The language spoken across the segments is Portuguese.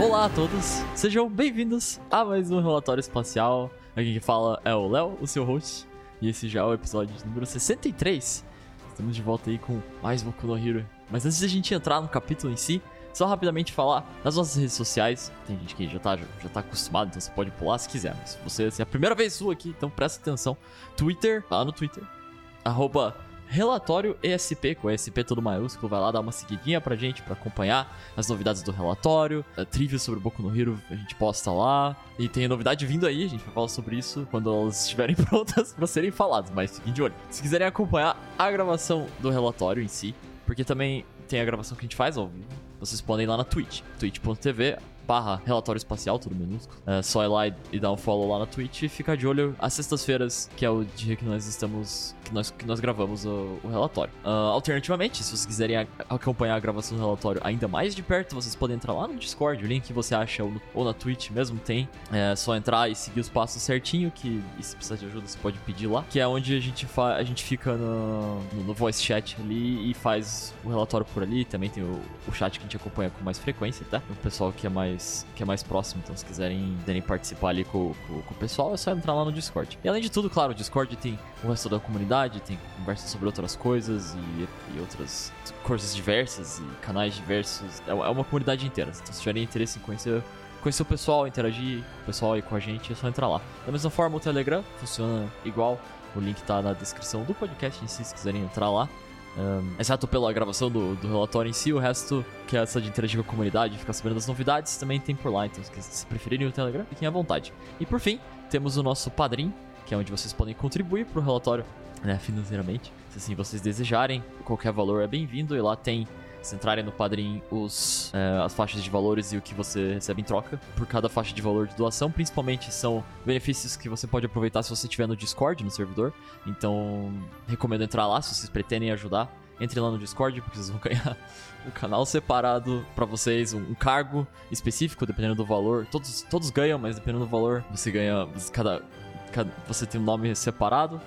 Olá a todos, sejam bem-vindos a mais um Relatório Espacial. Aqui quem fala é o Léo, o seu host, e esse já é o episódio número 63. Estamos de volta aí com mais Boku no Hero. Mas antes de a gente entrar no capítulo em si, só rapidamente falar nas nossas redes sociais. Tem gente que já tá, já, tá acostumado, então você pode pular se quiser. Mas você se é a primeira vez sua aqui, então presta atenção. Twitter, lá no Twitter, arroba Relatório ESP, com ESP todo maiúsculo, vai lá dar uma seguidinha pra gente pra acompanhar as novidades do relatório, a trivia sobre Boku no Hero a gente posta lá, e tem novidade vindo aí, a gente vai falar sobre isso quando elas estiverem prontas pra serem faladas, mas fiquem de olho. Se quiserem acompanhar a gravação do relatório em si, porque também tem a gravação que a gente faz ao vivo, vocês podem ir lá na Twitch, twitch.tv barra relatório espacial, tudo minúsculo. É só ir lá e, e dar um follow lá na Twitch e ficar de olho às sextas-feiras, que é o dia que nós estamos. que nós, que nós gravamos o, o relatório. Uh, alternativamente, se vocês quiserem a- acompanhar a gravação do relatório ainda mais de perto, vocês podem entrar lá no Discord, o link que você acha ou, no- ou na Twitch mesmo tem. É só entrar e seguir os passos certinho, que se precisar de ajuda você pode pedir lá. Que é onde a gente, fa a gente fica no, no, no voice chat ali e faz o relatório por ali. Também tem o, o chat que a gente acompanha com mais frequência, tá? O pessoal que é mais, que é mais próximo, então se quiserem, quiserem participar ali com, com- com o pessoal, é só entrar lá no Discord. E além de tudo, claro, o Discord tem o resto da comunidade, tem conversa sobre outras coisas e, e outras coisas diversas e canais diversos. É uma é uma comunidade inteira. Então se tiverem interesse em conhecer conhecer o pessoal, interagir com o pessoal aí com a gente, é só entrar lá. Da mesma forma, o Telegram funciona igual. O link tá na descrição do podcast em si, se quiserem entrar lá. Um, exceto pela gravação do, do relatório em si, o resto, que é essa de interagir com a comunidade, ficar sabendo das novidades, também tem por lá. Então, se, preferirem o Telegram, fiquem à vontade. E por fim, temos o nosso Padrim, que é onde vocês podem contribuir pro relatório né, financeiramente. Se assim vocês desejarem, qualquer valor é bem-vindo. E lá tem, se entrarem no Padrim, os, é, as faixas de valores e o que você recebe em troca por cada faixa de valor de doação. Principalmente são benefícios que você pode aproveitar se você estiver no Discord, no servidor. Então, recomendo entrar lá se vocês pretendem ajudar. Entrem lá no Discord, porque vocês vão ganhar um canal separado pra vocês, um, cargo específico, dependendo do valor. Todos, todos ganham, mas dependendo do valor, você ganha. Cada, cada, você tem um nome separado.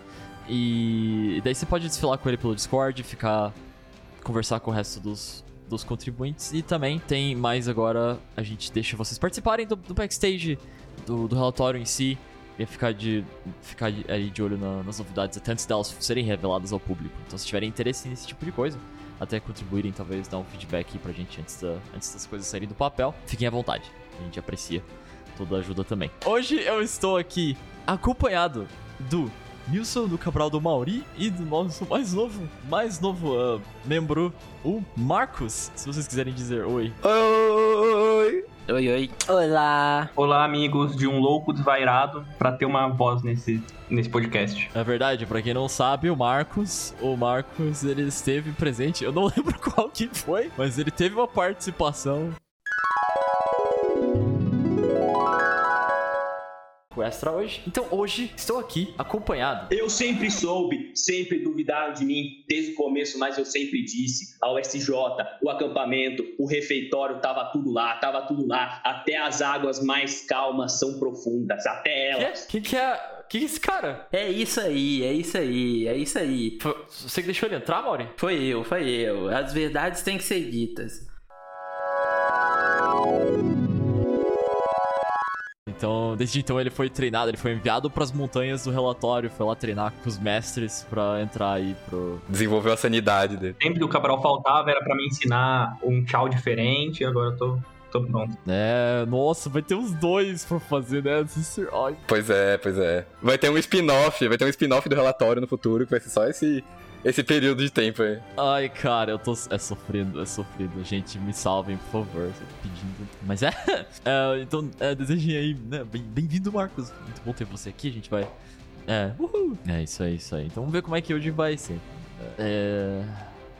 E daí você pode desfilar com ele pelo Discord, ficar. Conversar com o resto dos, dos contribuintes. E também tem mais agora, a gente deixa vocês participarem do, do backstage, do, do relatório em si. E ficar de, ficar aí de olho na- nas novidades até antes delas serem reveladas ao público. Então, se tiverem interesse nesse tipo de coisa, até contribuírem, talvez dar um feedback aí pra gente antes, da, antes das coisas saírem do papel, fiquem à vontade. A gente aprecia toda ajuda também. Hoje eu estou aqui acompanhado do Nilson, do Cabral do Mauri e do nosso mais novo, mais novo ah, membro, o Marcos. Se vocês quiserem dizer oi. Oi! Oi, oi. Olá! Olá, amigos de um louco desvairado pra ter uma voz nesse, nesse podcast. É verdade, pra quem não sabe, o Marcos, o Marcos, ele esteve presente, eu não lembro qual que foi, mas ele teve uma participação o extra hoje. Então hoje estou aqui acompanhado. Eu sempre soube, sempre duvidaram de mim desde o começo, mas eu sempre disse: a USJ, o acampamento, o refeitório, tava tudo lá, tava tudo lá. Até as águas mais calmas são profundas, até elas. Quem que é? Quem que é esse cara? É isso aí, é isso aí, é isso aí. Foi- Você que deixou ele entrar, Mauri? Foi eu, foi eu. As verdades têm que ser ditas. Então, desde então ele foi treinado, ele foi enviado pras montanhas do relatório, foi lá treinar com os mestres pra entrar aí pro. Desenvolveu a sanidade dele. Sempre que o Cabral faltava era pra me ensinar um tchau diferente, agora eu tô, tô pronto. É, nossa, vai ter uns dois pra fazer, né? Pois é, pois é. Vai ter um spin-off, vai ter um spin-off do relatório no futuro, que vai ser só esse, esse período de tempo aí. Ai, cara, eu tô. É sofrido, é sofrido. Gente, me salvem, por favor. Pedindo. Mas é. é, então, é, desejem aí, né? bem- Bem-vindo, Marcos. Muito bom ter você aqui. A gente vai. É, uhul. É isso aí, isso aí. Então vamos ver como é que hoje vai ser. É.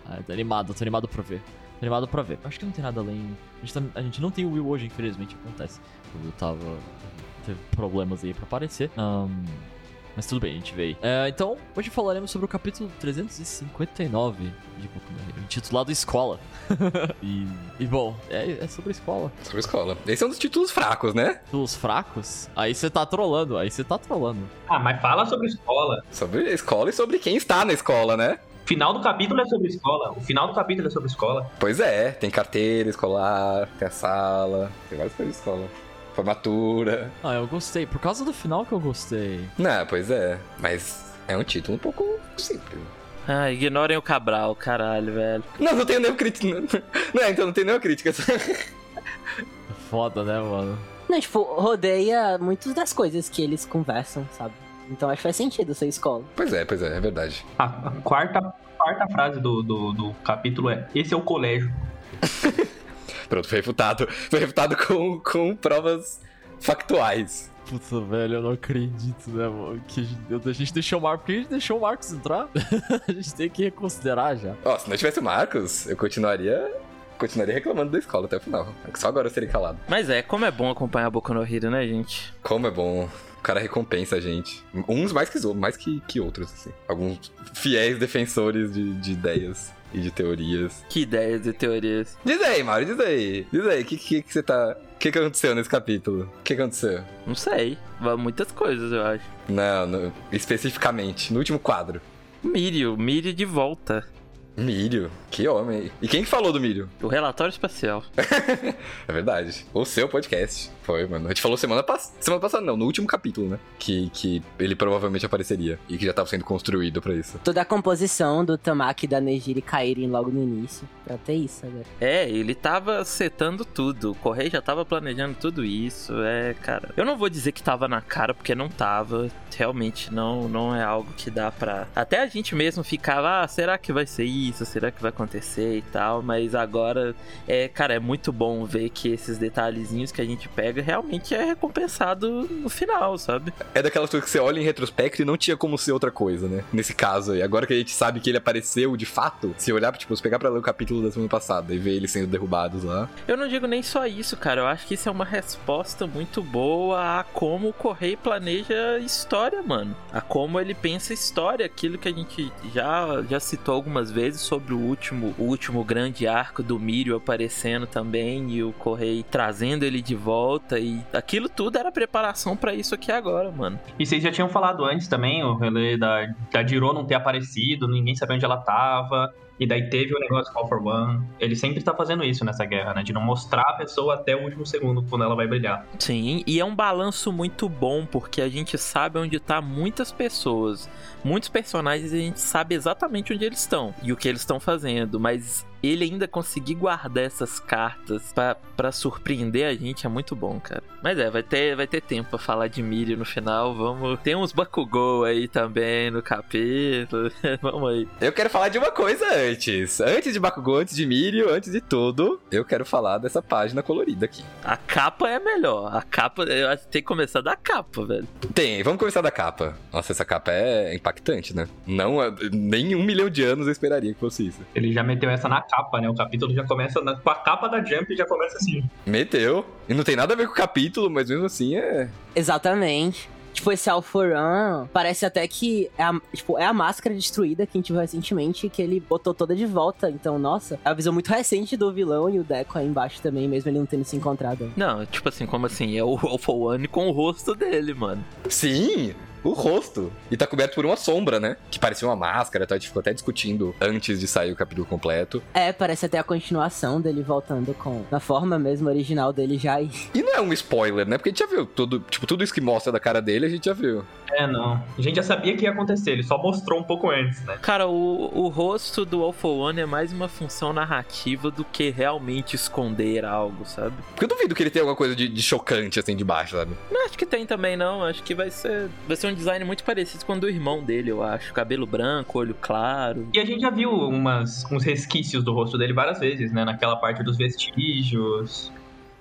Ah, tô animado, tô animado pra ver. Tô animado pra ver. Acho que não tem nada além. A gente, tá- a gente não tem o Will hoje, infelizmente, acontece. O Will tava. Teve problemas aí pra aparecer. Ahn, mas tudo bem, a gente veio. É, então, hoje falaremos sobre o capítulo 359 de Boku no Hero, intitulado Escola. e, e, bom, é, é sobre escola. Sobre escola. Esse é um dos títulos fracos, né? Os fracos, aí você tá trolando, aí você tá trolando. Ah, mas fala sobre escola. Sobre escola e sobre quem está na escola, né? Final do capítulo é sobre escola. O final do capítulo é sobre escola. Pois é, tem carteira escolar, tem a sala, tem várias coisas de escola. Formatura. Ah, eu gostei. Por causa do final que eu gostei. Não, pois é. Mas é um título um pouco simples. Ah, ignorem o Cabral, caralho, velho. Não, não tenho nenhuma crítica. Não, então não tenho nenhuma crítica. Foda, né, mano? Não, tipo, rodeia muitas das coisas que eles conversam, sabe? Então acho que faz sentido ser escola. Pois é, pois é, é verdade. A, a quarta, quarta frase do, do, do capítulo é: Esse é o colégio. Pronto, foi refutado. Foi refutado com, com provas factuais. Puta, velho, eu não acredito, né, mano? Que a gente, a gente deixou o Marcos. Por que a gente deixou o Marcos entrar? a gente tem que reconsiderar já. Ó, se não tivesse o Marcos, eu continuaria. Continuaria reclamando da escola até o final. Só agora eu serei calado. Mas é, como é bom acompanhar Boku no Hero, né, gente? Como é bom. O cara recompensa a gente. Uns mais que mais que, que outros, assim. Alguns fiéis defensores de, de ideias e de teorias. Que ideias e teorias. Diz aí, Mauro, diz aí. Diz aí, o que, que, que você tá. O que, que aconteceu nesse capítulo? O que aconteceu? Não sei. Muitas coisas, eu acho. Não, no- especificamente, no último quadro. Mírio, Mírio de volta. Mírio, que homem. E quem que falou do Mírio? O relatório espacial. É verdade. O seu podcast. Foi, mano. A gente falou semana passada. Semana passada não, no último capítulo, né? Que, que ele provavelmente apareceria. E que já tava sendo construído pra isso. Toda a composição do Tamaki e da Nejiri caírem logo no início. Pra ter isso agora. É, ele tava setando tudo. O Correio já tava planejando tudo isso. É, cara. Eu não vou dizer que tava na cara, porque não tava. Realmente não, não é algo que dá pra. Até a gente mesmo ficava, ah, será que vai ser isso? Será que vai acontecer e tal? Mas agora, é, cara, é muito bom ver que esses detalhezinhos que a gente pega realmente é recompensado no final, sabe? É daquelas coisas que você olha em retrospecto e não tinha como ser outra coisa, né? Nesse caso aí. Agora que a gente sabe que ele apareceu de fato, se olhar, tipo, se pegar pra ler o capítulo da semana passada e ver eles sendo derrubados lá. Eu não digo nem só isso, cara. Eu acho que isso é uma resposta muito boa a como o Correio planeja história, mano. A como ele pensa história. Aquilo que a gente já, já citou algumas vezes sobre o último, o último grande arco do Mírio aparecendo também e o Correio trazendo ele de volta. E aquilo tudo era preparação pra isso aqui agora, mano. E vocês já tinham falado antes também, o relé da, da Jiro não ter aparecido, ninguém sabia onde ela tava. E daí teve o negócio Call for One. Ele sempre tá fazendo isso nessa guerra, né? De não mostrar a pessoa até o último segundo quando ela vai brilhar. Sim, e é um balanço muito bom, porque a gente sabe onde tá muitas pessoas, muitos personagens, e a gente sabe exatamente onde eles estão e o que eles estão fazendo, mas ele ainda conseguir guardar essas cartas pra, pra surpreender a gente é muito bom, cara. Mas é, vai ter, vai ter tempo pra falar de Mirio no final, vamos... Tem uns Bakugou aí também no capítulo, vamos aí. Eu quero falar de uma coisa antes. Antes de Bakugou, antes de Mirio, antes de tudo, eu quero falar dessa página colorida aqui. A capa é melhor, a capa, eu acho que tem que começar da capa, velho. Tem, vamos começar da capa. Nossa, essa capa é impactante, né? Não, nem um milhão de anos eu esperaria que fosse isso. Ele já meteu essa na capa, né? O capítulo já começa na- com a capa da Jump e já começa assim. Meteu. E não tem nada a ver com o capítulo, mas mesmo assim é. Exatamente. Tipo, esse Alforan parece até que é a, tipo, é a máscara destruída que a gente viu recentemente que ele botou toda de volta. Então, nossa, é a visão muito recente do vilão e o Deco aí embaixo também, mesmo ele não tendo se encontrado. Não, tipo assim, como assim? É o Alpha One com o rosto dele, mano. Sim! O rosto. E tá coberto por uma sombra, né? Que parecia uma máscara, tá? A gente ficou até discutindo antes de sair o capítulo completo. É, parece até a continuação dele voltando com na forma mesmo original dele já. E... E não é um spoiler, né? Porque a gente já viu tudo, tipo, tudo isso que mostra da cara dele, a gente já viu. É, não. A gente já sabia que ia acontecer, ele só mostrou um pouco antes, né? Cara, o, o rosto do Alpha One é mais uma função narrativa do que realmente esconder algo, sabe? Porque eu duvido que ele tenha alguma coisa de, de chocante assim de baixo, sabe? Não acho que tem também, não. Acho que vai ser. Vai ser um design muito parecido com o do irmão dele, eu acho. Cabelo branco, olho claro. E a gente já viu umas, uns resquícios do rosto dele várias vezes, né? Naquela parte dos vestígios.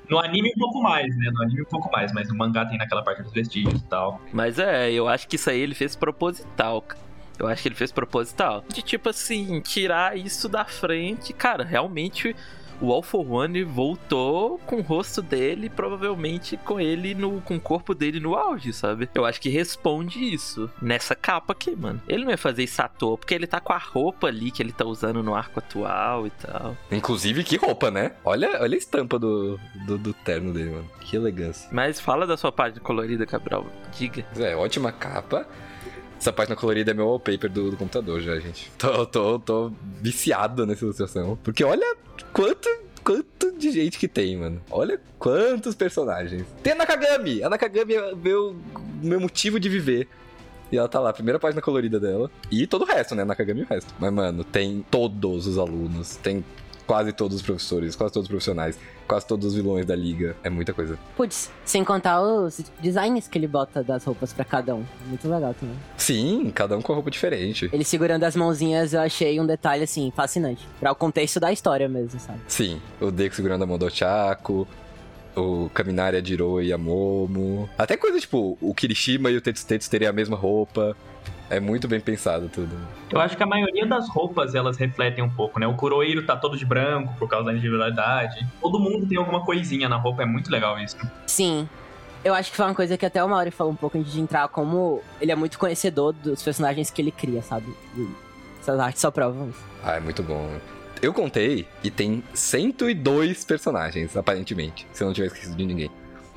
No anime um pouco mais, né? No anime um pouco mais, mas no mangá tem naquela parte dos vestígios e tal. Mas é, eu acho que isso aí ele fez proposital. cara. Eu acho que ele fez proposital. De tipo assim, tirar isso da frente. Cara, realmente o All for One voltou com o rosto dele, provavelmente com ele no. com o corpo dele no auge, sabe? Eu acho que responde isso nessa capa aqui, mano. Ele não ia fazer isso à toa, porque ele tá com a roupa ali que ele tá usando no arco atual e tal. Inclusive, que roupa, né? Olha, olha a estampa do, do, do terno dele, mano. Que elegância. Mas fala da sua página colorida, Cabral. Diga. É, ótima capa. Essa página colorida é meu wallpaper do, do computador já, gente. Tô, tô, tô viciado nessa ilustração. Porque olha quanto, quanto de gente que tem, mano. Olha quantos personagens. Tem a Nakagami! A Nakagami é meu, meu motivo de viver. E ela tá lá, primeira página colorida dela. E todo o resto, né? Nakagami e o resto. Mas, mano, tem todos os alunos. Tem quase todos os professores, quase todos os profissionais, quase todos os vilões da liga. É muita coisa. Putz, sem contar os designs que ele bota das roupas pra cada um. Muito legal também. Sim, cada um com a roupa diferente. Ele segurando as mãozinhas, eu achei um detalhe, assim, fascinante. Pra o contexto da história mesmo, sabe? Sim, o Deku segurando a mão do Ochako, o Kaminari, a Jiro e a Momo. Até coisa tipo, o Kirishima e o Tetsu Tetsu terem a mesma roupa. É muito bem pensado tudo. Eu acho que a maioria das roupas elas refletem um pouco, né? O Kurohiro tá todo de branco por causa da individualidade. Todo mundo tem alguma coisinha na roupa, é muito legal isso. Sim. Eu acho que foi uma coisa que até o Mauri falou um pouco antes de entrar, como ele é muito conhecedor dos personagens que ele cria, sabe? E essas artes só provam isso. Ah, é muito bom. Eu contei e tem 102 personagens, aparentemente, se eu não tiver esquecido de ninguém.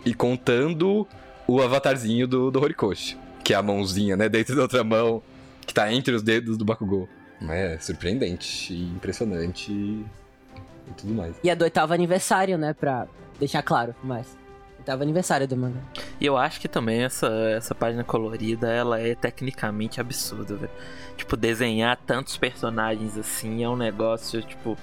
E contando o avatarzinho do, do Horikoshi, que é a mãozinha, né, dentro da outra mão, que tá entre os dedos do Bakugou. É surpreendente, e impressionante e tudo mais. E é do oitavo aniversário, né? Pra deixar claro, mas. Oitavo aniversário do mangá. E eu acho que também essa, essa página colorida, ela é tecnicamente absurda, velho. Tipo, desenhar tantos personagens assim é um negócio, tipo,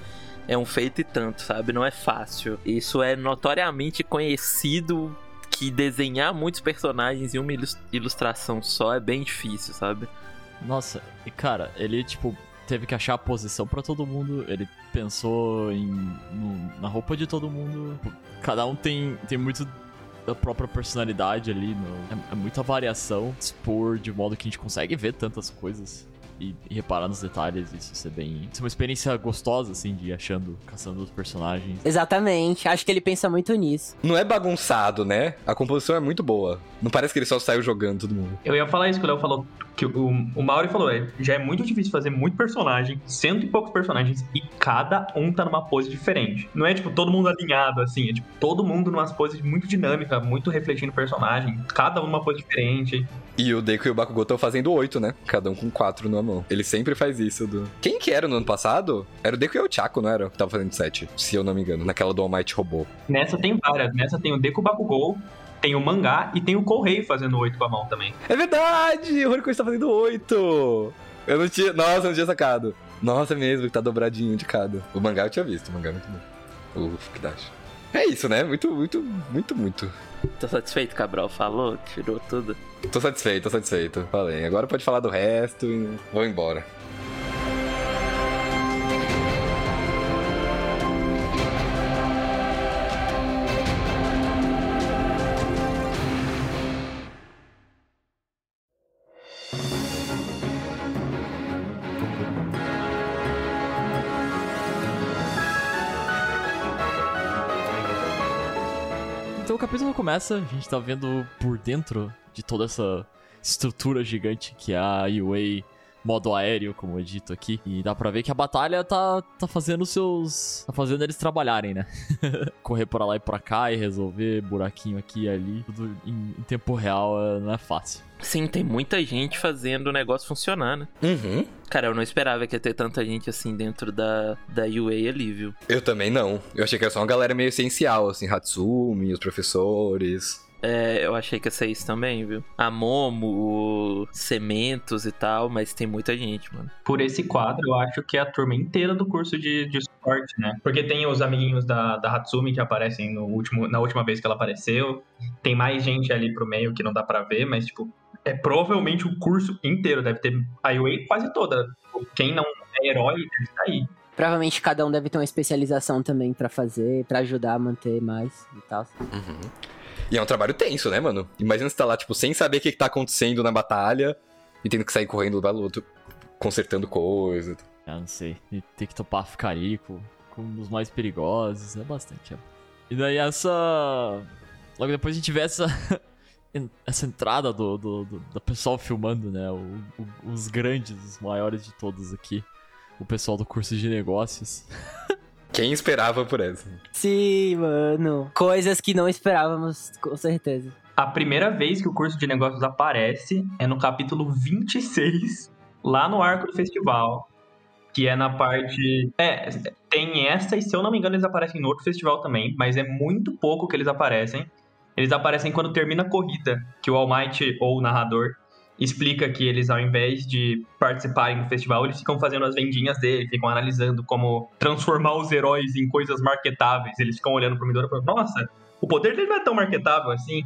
é um feito e tanto, sabe? Não é fácil. Isso é notoriamente conhecido que desenhar muitos personagens em uma ilus- ilustração só é bem difícil, sabe? Nossa, e cara, ele, tipo, teve que achar a posição pra todo mundo. Ele pensou em, no- na roupa de todo mundo. Cada um tem, tem muito da própria personalidade ali. no- é, é muita variação, expor de modo que a gente consegue ver tantas coisas. E, e reparar nos detalhes, isso ser bem. Isso é uma experiência gostosa, assim, de ir achando, caçando os personagens. Exatamente. Acho que ele pensa muito nisso. Não é bagunçado, né? A composição é muito boa. Não parece que ele só saiu jogando todo mundo. Eu ia falar isso que o Léo falou, que o, o Mauri falou, é, já é muito difícil fazer muito personagem, cento e poucos personagens, e cada um tá numa pose diferente. Não é tipo todo mundo alinhado, assim, é tipo todo mundo numa pose muito dinâmica, muito refletindo o personagem, cada um numa pose diferente. E o Deku e o Bakugou estão fazendo oito, né? Cada um com quatro na mão. Ele sempre faz isso. Do... Quem que era no ano passado? Era o Deku e o Chaco, não era? Que tava fazendo sete, se eu não me engano. Naquela do All Might Robô. Nessa tem várias, nessa tem o Deku Bakugou, tem o mangá e tem o Kourei fazendo oito com a mão também. É verdade! O Horikoshi tá fazendo oito! Eu não tinha... Nossa, eu não tinha sacado. Nossa, é mesmo, que tá dobradinho de cada. O mangá eu tinha visto, o mangá é muito bom. O Fukidashi. É isso, né? Muito, muito, muito, muito. Tô satisfeito, Cabral falou, tirou tudo. Tô satisfeito, tô satisfeito. Falei. Agora pode falar do resto e vou embora. Começa, a gente tá vendo por dentro de toda essa estrutura gigante que é a UA modo aéreo, como é dito aqui. E dá pra ver que a batalha tá, tá fazendo seus. tá fazendo eles trabalharem, né? Correr pra lá e pra cá e resolver buraquinho aqui e ali. Tudo em, em tempo real é- não é fácil. Sim, tem muita gente fazendo o negócio funcionar, né? Uhum. Cara, eu não esperava que ia ter tanta gente assim dentro da, da UA ali, viu? Eu também não. Eu achei que era só uma galera meio essencial, assim, Hatsumi, os professores. É, eu achei que ia ser isso também, viu? A Momo, o Cementos e tal, mas tem muita gente, mano. Por esse quadro, eu acho que é a turma inteira do curso de, de suporte, né? Porque tem os amiguinhos da, da Hatsumi que aparecem no último, na última vez que ela apareceu. Tem mais gente ali pro meio que não dá pra ver, mas, tipo, é provavelmente o curso inteiro. Deve ter a UA quase toda. Quem não é herói deve estar aí. Provavelmente cada um deve ter uma especialização também pra fazer, pra ajudar a manter mais e tal. Uhum. E é um trabalho tenso, né, mano? Imagina você tá lá, tipo, sem saber o que, que tá acontecendo na batalha e tendo que sair correndo do outro, consertando coisa. Eu não sei. E ter que topar Ficarico com um dos mais perigosos. É bastante. É. E daí essa. Logo depois a gente vê essa. essa entrada do, do, do, do pessoal filmando, né? O, o- os grandes, os maiores de todos aqui. O pessoal do curso de negócios. Quem esperava por essa? Sim, mano. Coisas que não esperávamos, com certeza. A primeira vez que o curso de negócios aparece é no capítulo 26, lá no arco do festival. Que é na parte. É, tem essa, e se eu não me engano, eles aparecem no outro festival também, mas é muito pouco que eles aparecem. Eles aparecem quando termina a corrida, que o All Might ou o narrador explica que eles, ao invés de participarem do festival, eles ficam fazendo as vendinhas dele, ficam analisando como transformar os heróis em coisas marketáveis. Eles ficam olhando pro Midori e falando, nossa, o poder dele não é tão marketável assim.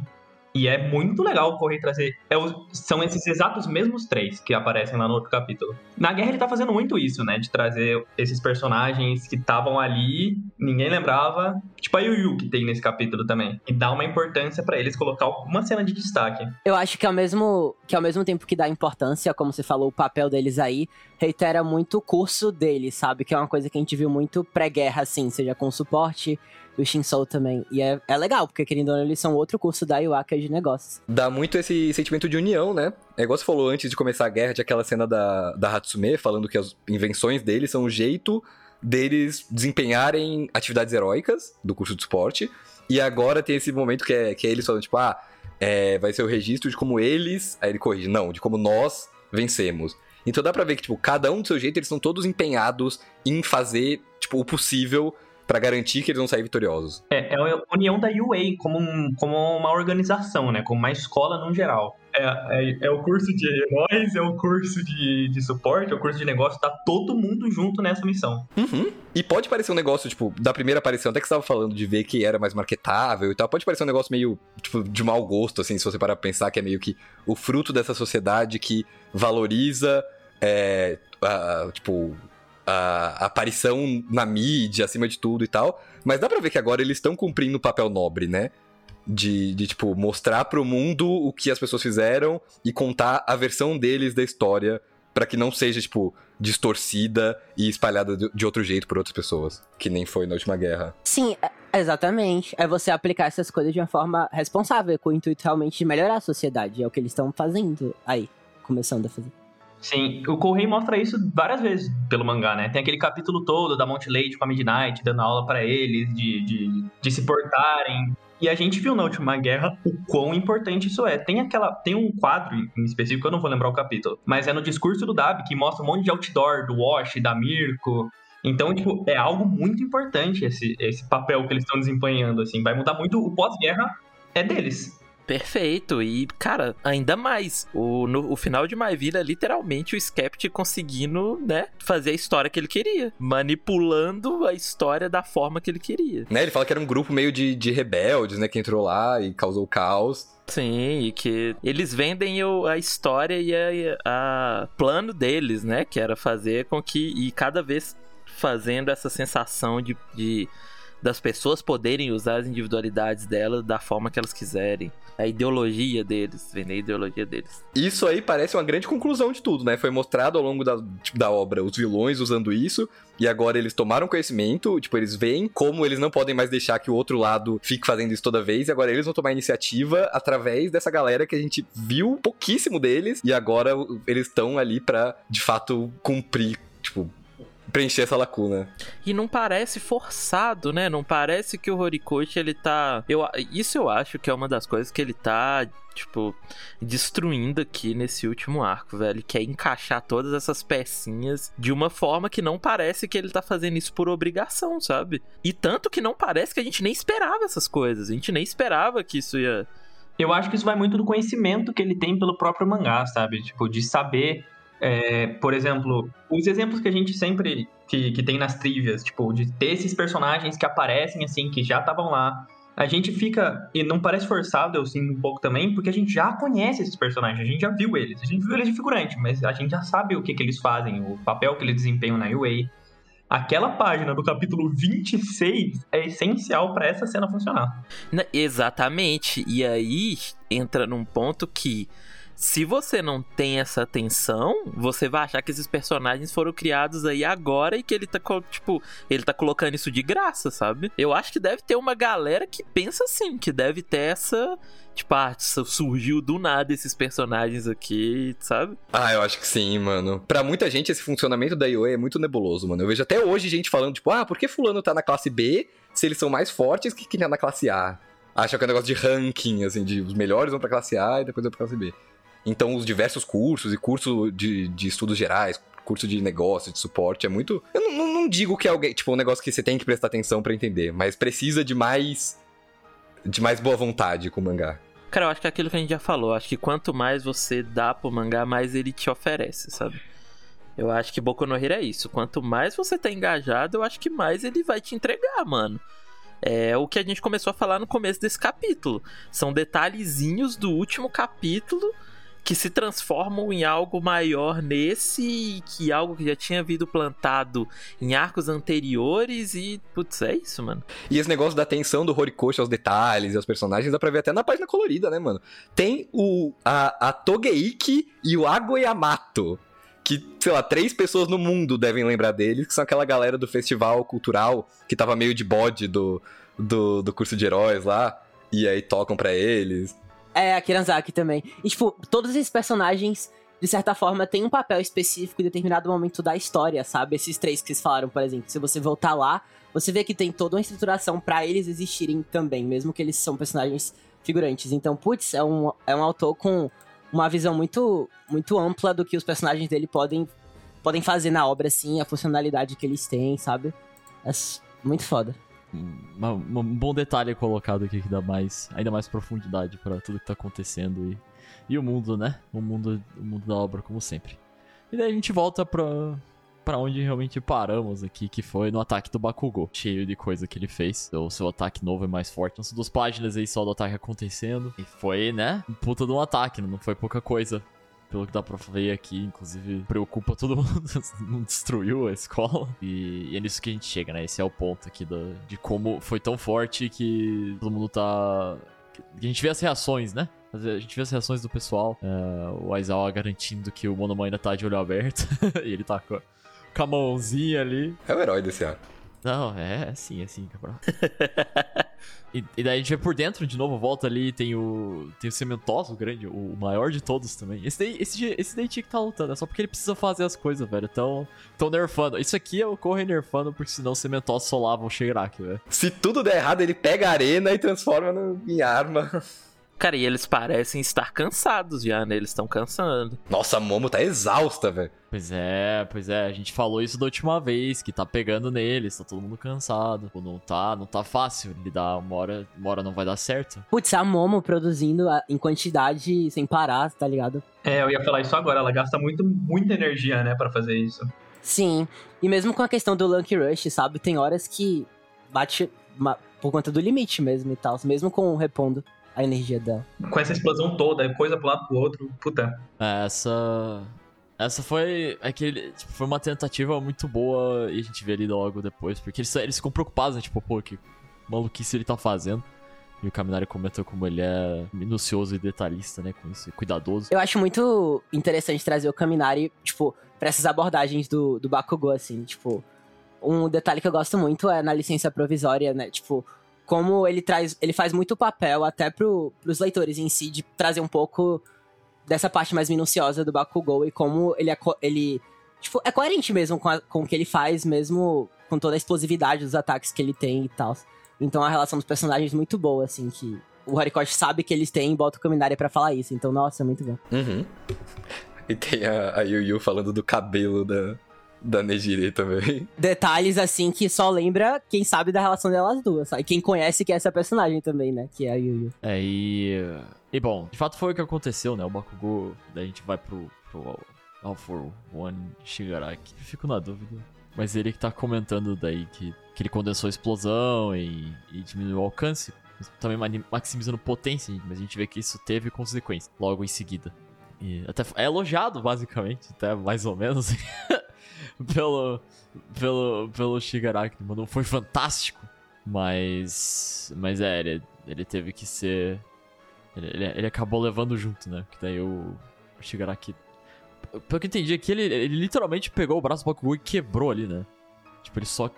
E é muito legal o Correio trazer. É o, são esses exatos mesmos três que aparecem lá no outro capítulo. Na guerra ele tá fazendo muito isso, né? De trazer esses personagens que estavam ali, ninguém lembrava. Tipo a Yu que tem nesse capítulo também. E dá uma importância para eles colocar alguma cena de destaque. Eu acho que ao mesmo que ao mesmo tempo que dá importância, como você falou, o papel deles aí, reitera muito o curso deles, sabe? Que é uma coisa que a gente viu muito pré-guerra, assim, seja com suporte o Shinsou também. E é, é legal, porque querendo ou não, eles são outro curso da Iwaka de negócios. Dá muito esse sentimento de união, né? É igual você falou antes de começar a guerra, de aquela cena da, da Hatsume, falando que as invenções deles são o jeito deles desempenharem atividades heróicas do curso de esporte. E agora tem esse momento que é, que é eles falando, tipo, ah, é, vai ser o registro de como eles. Aí ele corrige, não, de como nós vencemos. Então dá pra ver que, tipo, cada um do seu jeito, eles são todos empenhados em fazer, tipo, o possível para garantir que eles vão sair vitoriosos. É, é a união da UA como, um, como uma organização, né? Como uma escola no geral. É, é, é, o curso de heróis, é o curso de, de suporte, é o curso de negócio, tá todo mundo junto nessa missão. Uhum. E pode parecer um negócio, tipo, da primeira aparição, até que você tava falando de ver que era mais marketável e tal, pode parecer um negócio meio, tipo, de mau gosto, assim, se você parar pra pensar que é meio que o fruto dessa sociedade que valoriza, é, a, tipo, a, aparição na mídia, acima de tudo e tal. Mas dá pra ver que agora eles estão cumprindo o papel nobre, né? De, de, tipo, mostrar pro mundo o que as pessoas fizeram e contar a versão deles da história para que não seja, tipo, distorcida e espalhada de, de, outro jeito por outras pessoas. Que nem foi na última guerra. Sim, é, exatamente. É você aplicar essas coisas de uma forma responsável, com o intuito realmente de melhorar a sociedade. É o que eles estão fazendo aí, começando a fazer. Sim, o Correio mostra isso várias vezes pelo mangá, né? Tem aquele capítulo todo da Monte Leite com a Midnight, dando aula para eles, de, de, de se portarem. E a gente viu na última guerra o quão importante isso é. Tem aquela. Tem um quadro em específico, eu não vou lembrar o capítulo, mas é no discurso do Dab que mostra um monte de outdoor do Wash, da Mirko. Então, tipo, é algo muito importante esse, esse papel que eles estão desempenhando, assim. Vai mudar muito. O pós-guerra é deles. Perfeito. E, cara, ainda mais. O, no, o final de My Villa é literalmente o Skept conseguindo, né, fazer a história que ele queria. Manipulando a história da forma que ele queria. Né, ele fala que era um grupo meio de, de rebeldes, né, que entrou lá e causou caos. Sim, e que eles vendem o, a história e a, a, plano deles, né? Que era fazer com que. E cada vez fazendo essa sensação de, de das pessoas poderem usar as individualidades delas da forma que elas quiserem. A ideologia deles, vender a ideologia deles. Isso aí parece uma grande conclusão de tudo, né? Foi mostrado ao longo da, tipo, da obra os vilões usando isso, e agora eles tomaram conhecimento, tipo, eles veem como eles não podem mais deixar que o outro lado fique fazendo isso toda vez, e agora eles vão tomar iniciativa através dessa galera que a gente viu pouquíssimo deles, e agora eles estão ali para de fato cumprir, tipo, preencher essa lacuna. E não parece forçado, né? Não parece que o Horikoshi ele tá. Eu, isso eu acho que é uma das coisas que ele tá, tipo, destruindo aqui nesse último arco, velho. Que é encaixar todas essas pecinhas de uma forma que não parece que ele tá fazendo isso por obrigação, sabe? E tanto que não parece que a gente nem esperava essas coisas. A gente nem esperava que isso ia. Eu acho que isso vai muito do conhecimento que ele tem pelo próprio mangá, sabe? Tipo, de saber é, por exemplo, os exemplos que a gente sempre que, que tem nas trivias, tipo, de ter esses personagens que aparecem assim, que já estavam lá. A gente fica, e não parece forçado, eu sinto um pouco também, porque a gente já conhece esses personagens, a gente já viu eles, a gente viu eles de figurante, mas a gente já sabe o que, que eles fazem, o papel que eles desempenham na UA. Aquela página do capítulo 26 é essencial para essa cena funcionar. Exatamente. E aí entra num ponto que se você não tem essa atenção, você vai achar que esses personagens foram criados aí agora e que ele tá, tipo, ele tá colocando isso de graça, sabe? Eu acho que deve ter uma galera que pensa assim, que deve ter essa. Tipo, ah, surgiu do nada esses personagens aqui, sabe? Ah, eu acho que sim, mano. Pra muita gente, esse funcionamento da IOE é muito nebuloso, mano. Eu vejo até hoje gente falando, tipo, ah, por que fulano tá na classe B se eles são mais fortes que quem tá na classe A? acham que é um negócio de ranking, assim, de os melhores vão pra classe A e depois vão pra classe B. Então, os diversos cursos e curso de, de estudos gerais, curso de negócio, de suporte, é muito. Eu não, não- não digo que é alguém, tipo, um negócio que você tem que prestar atenção pra entender, mas precisa de mais. de mais boa vontade com o mangá. Cara, eu acho que é aquilo que a gente já falou. Acho que quanto mais você dá pro mangá, mais ele te oferece, sabe? Eu acho que Boku no Hero é isso. Quanto mais você tá engajado, eu acho que mais ele vai te entregar, mano. É o que a gente começou a falar no começo desse capítulo. São detalhezinhos do último capítulo que se transformam em algo maior nesse que algo que já tinha vindo plantado em arcos anteriores e putz, é isso, mano. E esse negócio da atenção do Horikoshi aos detalhes e aos personagens dá pra ver até na página colorida, né, mano? Tem o a, a Togeiki e o Agoyamato. Que, sei lá, três pessoas no mundo devem lembrar deles, que são aquela galera do festival cultural que tava meio de bode do, do, do curso de heróis lá. E aí tocam pra eles. É, a Kiranzaki também. E, tipo, todos esses personagens, de certa forma, têm um papel específico em determinado momento da história, sabe? Esses três que vocês falaram, por exemplo. Se você voltar lá, você vê que tem toda uma estruturação pra eles existirem também, mesmo que eles são personagens figurantes. Então, putz, é um, é um autor com uma visão muito, muito ampla do que os personagens dele podem, podem fazer na obra, assim, a funcionalidade que eles têm, sabe? É muito foda. Um bom detalhe colocado aqui que dá mais, ainda mais profundidade pra tudo que tá acontecendo e, e o mundo, né? O mundo, o mundo da obra, como sempre. E daí a gente volta pra, pra onde realmente paramos aqui, que foi no ataque do Bakugou. Cheio de coisa que ele fez. O seu ataque novo é mais forte. Então, são duas páginas aí só do ataque acontecendo. E foi, né? Um puta de um ataque, não foi pouca coisa. Pelo que dá pra ver aqui, inclusive preocupa todo mundo, não destruiu a escola. E, e é nisso que a gente chega, né? Esse é o ponto aqui da, de como foi tão forte que todo mundo tá. que a gente vê as reações, né? A gente vê as reações do pessoal. É, o Aizawa garantindo que o Monomon ainda tá de olho aberto. e ele tá com a, com a mãozinha ali. É o herói desse ano. Não, é assim, é assim, cabral. e, e daí a gente vê por dentro de novo, volta ali, tem o. Tem o Cementoso, grande, o, o maior de todos também. Esse daí, esse, esse daí tinha que estar lutando, é só porque ele precisa fazer as coisas, velho. Tão, tão nerfando. Isso aqui o Corre nerfando, porque senão o Cementoso solava o Shigaraki, velho. Se tudo der errado, ele pega a arena e transforma no- em arma. Cara, e eles parecem estar cansados já, né? Eles estão cansando. Nossa, a Momo tá exausta, velho. Pois é, pois é, a gente falou isso da última vez, que tá pegando neles, tá todo mundo cansado. Pô, Não tá, não tá fácil lidar, uma hora, uma hora não vai dar certo. Putz, a Momo produzindo a- em quantidade sem parar, tá ligado? É, eu ia falar isso agora. Ela gasta muito, muita energia, né, pra fazer isso. Sim, e mesmo com a questão do Lucky Rush, sabe? Tem horas que bate por conta do limite mesmo e tal, mesmo com repondo a energia dela. Com essa explosão toda, coisa pro lado pro outro. Puta. É, Essa. Essa foi aquele. Tipo, foi uma tentativa muito boa e a gente vê ali logo depois. Porque eles, eles ficam preocupados, né? Tipo, pô, que maluquice ele tá fazendo. E o Kaminari comentou como ele é minucioso e detalhista, né? Com isso, e cuidadoso. Eu acho muito interessante trazer o Kaminari, tipo, pra essas abordagens do, do Bakugou, assim, tipo... Um detalhe que eu gosto muito é na licença provisória, né? Tipo, como ele traz... Ele faz muito papel até pro, pros leitores em si, de trazer um pouco dessa parte mais minuciosa do Bakugou e como ele é, ele, tipo, é coerente mesmo com, a- com o que ele faz, mesmo com toda a explosividade dos ataques que ele tem e tal. Então a relação dos personagens é muito boa, assim, que o Horikoshi sabe que eles têm e bota o Kaminari pra falar isso. Então, nossa, é muito bom. Uhum. E tem a, a Yu Yu falando do cabelo da, da também. Detalhes, assim, que só lembra quem sabe da relação delas duas, sabe? Quem conhece que é essa personagem também, né? Que é a Yu Yu. É, e. E bom, de fato foi o que aconteceu, né? O Bakugou. Daí a gente vai pro. pro All for One Shigaraki. Fico na dúvida. Mas ele que tá comentando daí que, que ele condensou a explosão e, e diminuiu o alcance. Também maximizando potência, mas a gente vê que isso teve consequência logo em seguida. E até é elogiado, basicamente, até mais ou menos, pelo, pelo, pelo Shigaraki. Mano, foi fantástico. Mas. Mas é, ele, ele teve que ser. Ele, ele, acabou levando junto, né? Que daí o, o Shigaraki. Pelo que eu entendi aqui, ele, ele literalmente pegou o braço do Bakugou e quebrou ali, né? Tipo, ele só.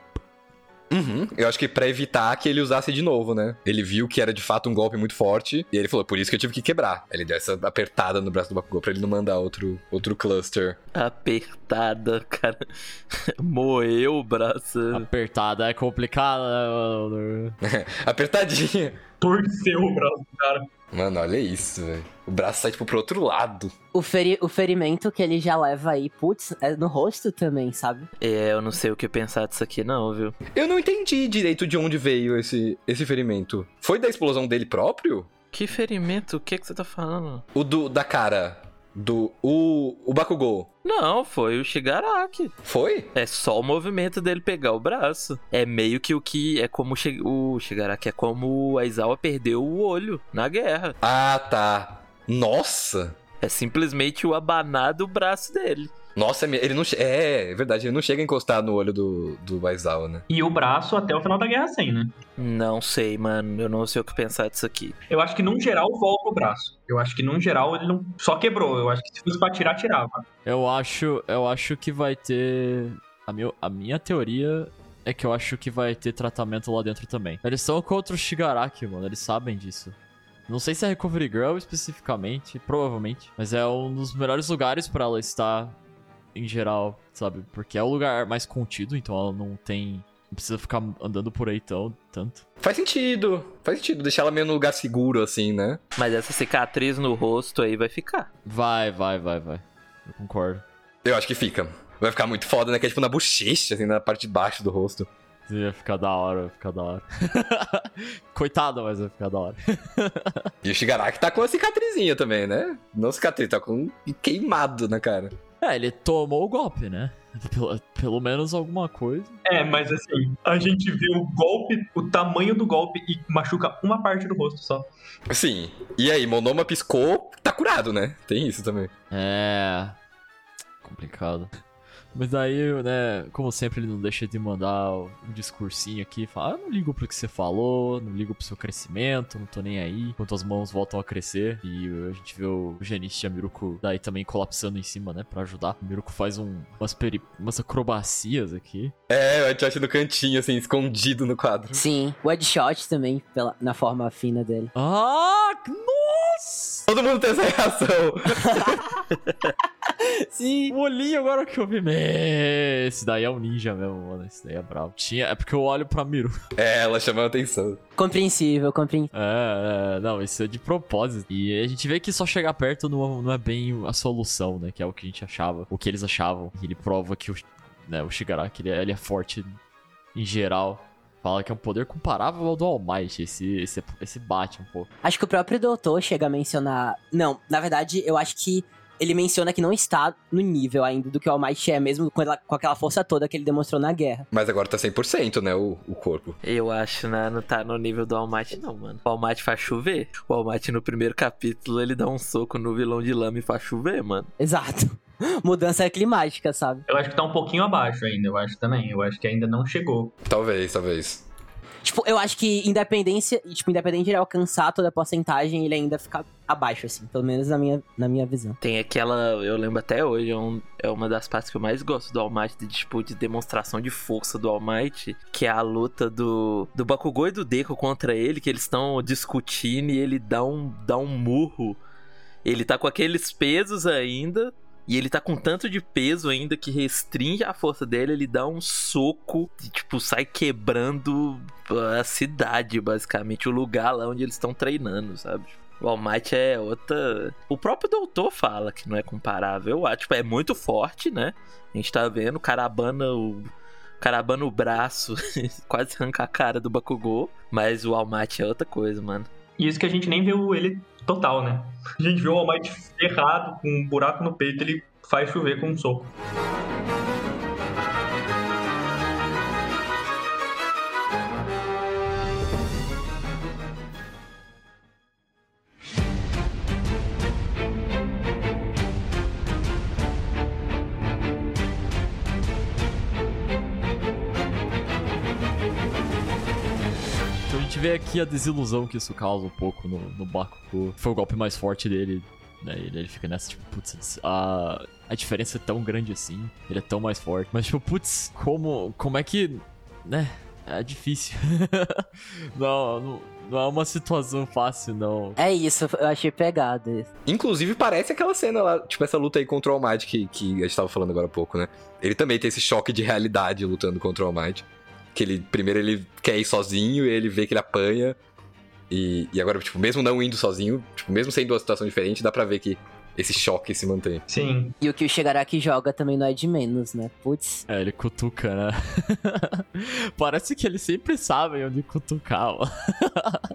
Uhum. Eu acho que pra evitar que ele usasse de novo, né? Ele viu que era de fato um golpe muito forte e ele falou, por isso que eu tive que quebrar. Ele deu essa apertada no braço do Bakugou pra ele não mandar outro, outro cluster. Apertada, cara. Moeu o braço. Apertada é complicado, né? Apertadinha. Torceu o braço do cara. Mano, olha isso, velho. O braço sai, tipo, pro outro lado. O, feri o ferimento que ele já leva aí, putz, é no rosto também, sabe? É, eu não sei o que pensar disso aqui, não, viu? Eu não entendi direito de onde veio esse, esse ferimento. Foi da explosão dele próprio? Que ferimento? O que, que você tá falando? O do, da cara? Do. O. O Bakugou. Não, foi o Shigaraki. Foi? É só o movimento dele pegar o braço. É meio que o que. É como o o Shigaraki. É como a Aizawa perdeu o olho na guerra. Ah, tá. Nossa! É simplesmente o abanar do braço dele. Nossa, ele não. É, é verdade, ele não chega a encostar no olho do, do Aizawa, né? E o braço até o final da guerra sem, né? Não sei, mano. Eu não sei o que pensar disso aqui. Eu acho que num geral volta o braço. Eu acho que num geral ele não. Só quebrou. Eu acho que se fosse pra tirar, tirava. Eu acho, eu acho que vai ter. A, meu, a minha teoria é que eu acho que vai ter tratamento lá dentro também. Eles são contra o Shigaraki, mano. Eles sabem disso. Não sei se é a Recovery Girl especificamente, provavelmente. Mas é um dos melhores lugares pra ela estar em geral, sabe? Porque é o lugar mais contido, então ela não tem. Não precisa ficar andando por aí tão, tanto. Faz sentido. Faz sentido deixar ela meio no lugar seguro, assim, né? Mas essa cicatriz no rosto aí vai ficar. Vai, vai, vai, vai. Eu concordo. Eu acho que fica. Vai ficar muito foda, né? Que é tipo na bochecha, assim, na parte de baixo do rosto. Ia ficar da hora, vai ficar da hora. Coitado, mas vai ficar da hora. E o Shigaraki tá com a cicatrizinha também, né? Não cicatriz, tá com um queimado na cara. É, ele tomou o golpe, né? Pelo, pelo menos alguma coisa. É, mas assim, a gente vê o golpe, o tamanho do golpe e machuca uma parte do rosto só. Sim. E aí, Monoma piscou, tá curado, né? Tem isso também. É. Complicado. Mas daí, né, como sempre, ele não deixa de mandar um discursinho aqui, fala, ah, não ligo pro que você falou, não ligo pro seu crescimento, não tô nem aí, enquanto as mãos voltam a crescer, e a gente vê o Genichi e a Miruko daí também colapsando em cima, né, pra ajudar. O Miruko faz um, umas, peri umas acrobacias aqui. É, o headshot no cantinho, assim, escondido no quadro. Sim, o headshot também, pela, na forma fina dele. Ah, nossa! Todo mundo tem essa reação. Sim. O olhinho agora que eu vi. Mê, Esse daí é um ninja mesmo, mano. Esse daí é bravo. Tinha, é porque eu olho pra Miru. É, ela chamou a atenção. Compreensível, compreensível. É, é, não, isso é de propósito. E a gente vê que só chegar perto não, não é bem a solução, né? Que é o que a gente achava, o que eles achavam. E ele prova que o, né, o Shigaraki, ele é, ele é forte em geral. Fala que é um poder comparável ao do All Might. Esse, esse, esse bate um pouco. Acho que o próprio doutor chega a mencionar. Não, na verdade, eu acho que ele menciona que não está no nível ainda do que o All Might é, mesmo com, ela- com aquela força toda que ele demonstrou na guerra. Mas agora tá 100%, né, o, o corpo. Eu acho, né? Não tá no nível do All Might, não, mano. O All Might faz chover. O All Might, no primeiro capítulo, ele dá um soco no vilão de lama e faz chover, mano. Exato. Mudança climática, sabe? Eu acho que tá um pouquinho abaixo ainda, eu acho também. Eu acho que ainda não chegou. Talvez, talvez. Tipo, eu acho que independência, tipo, independente de ele alcançar toda a porcentagem, ele ainda fica abaixo, assim, pelo menos na minha, na minha visão. Tem aquela, eu lembro até hoje, é, um- é uma das partes que eu mais gosto do All Might, de, tipo, de demonstração de força do All Might, que é a luta do, do Bakugou e do Deku contra ele, que eles estão discutindo e ele dá um, dá um murro. Ele tá com aqueles pesos ainda, e ele tá com tanto de peso ainda que restringe a força dele, ele dá um soco e, tipo, sai quebrando a cidade, basicamente, o lugar lá onde eles estão treinando, sabe? O All Might é outra. O próprio doutor fala que não é comparável. Acho, tipo, é muito forte, né? A gente tá vendo, o cara abana o. o cara abana o braço, quase arranca a cara do Bakugou. Mas o All Might é outra coisa, mano. E isso que a gente nem viu ele total, né? A gente viu o All Might ferrado, com um buraco no peito, ele faz chover com um soco. Então a desilusão que isso causa um pouco no, no Bakugou. Foi o golpe mais forte dele. Né? Ele, ele fica nessa, tipo, putz, a, a diferença é tão grande assim. Ele é tão mais forte. Mas, tipo, putz, como, como é que. Né? É difícil. não, não, não é uma situação fácil, não. É isso, eu achei pegado. isso. Inclusive, parece aquela cena lá, tipo, essa luta aí contra o All Might que, que a gente tava falando agora há pouco, né? Ele também tem esse choque de realidade lutando contra o All Might. Que ele, primeiro ele quer ir sozinho e ele vê que ele apanha. E, e agora, tipo, mesmo não indo sozinho, tipo, mesmo sendo uma situação diferente, dá pra ver que esse choque se mantém. Sim. E o que o Shigaraki joga também não é de menos, né? Putz. É, ele cutuca, né? Parece que eles sempre sabem onde cutucar, ó.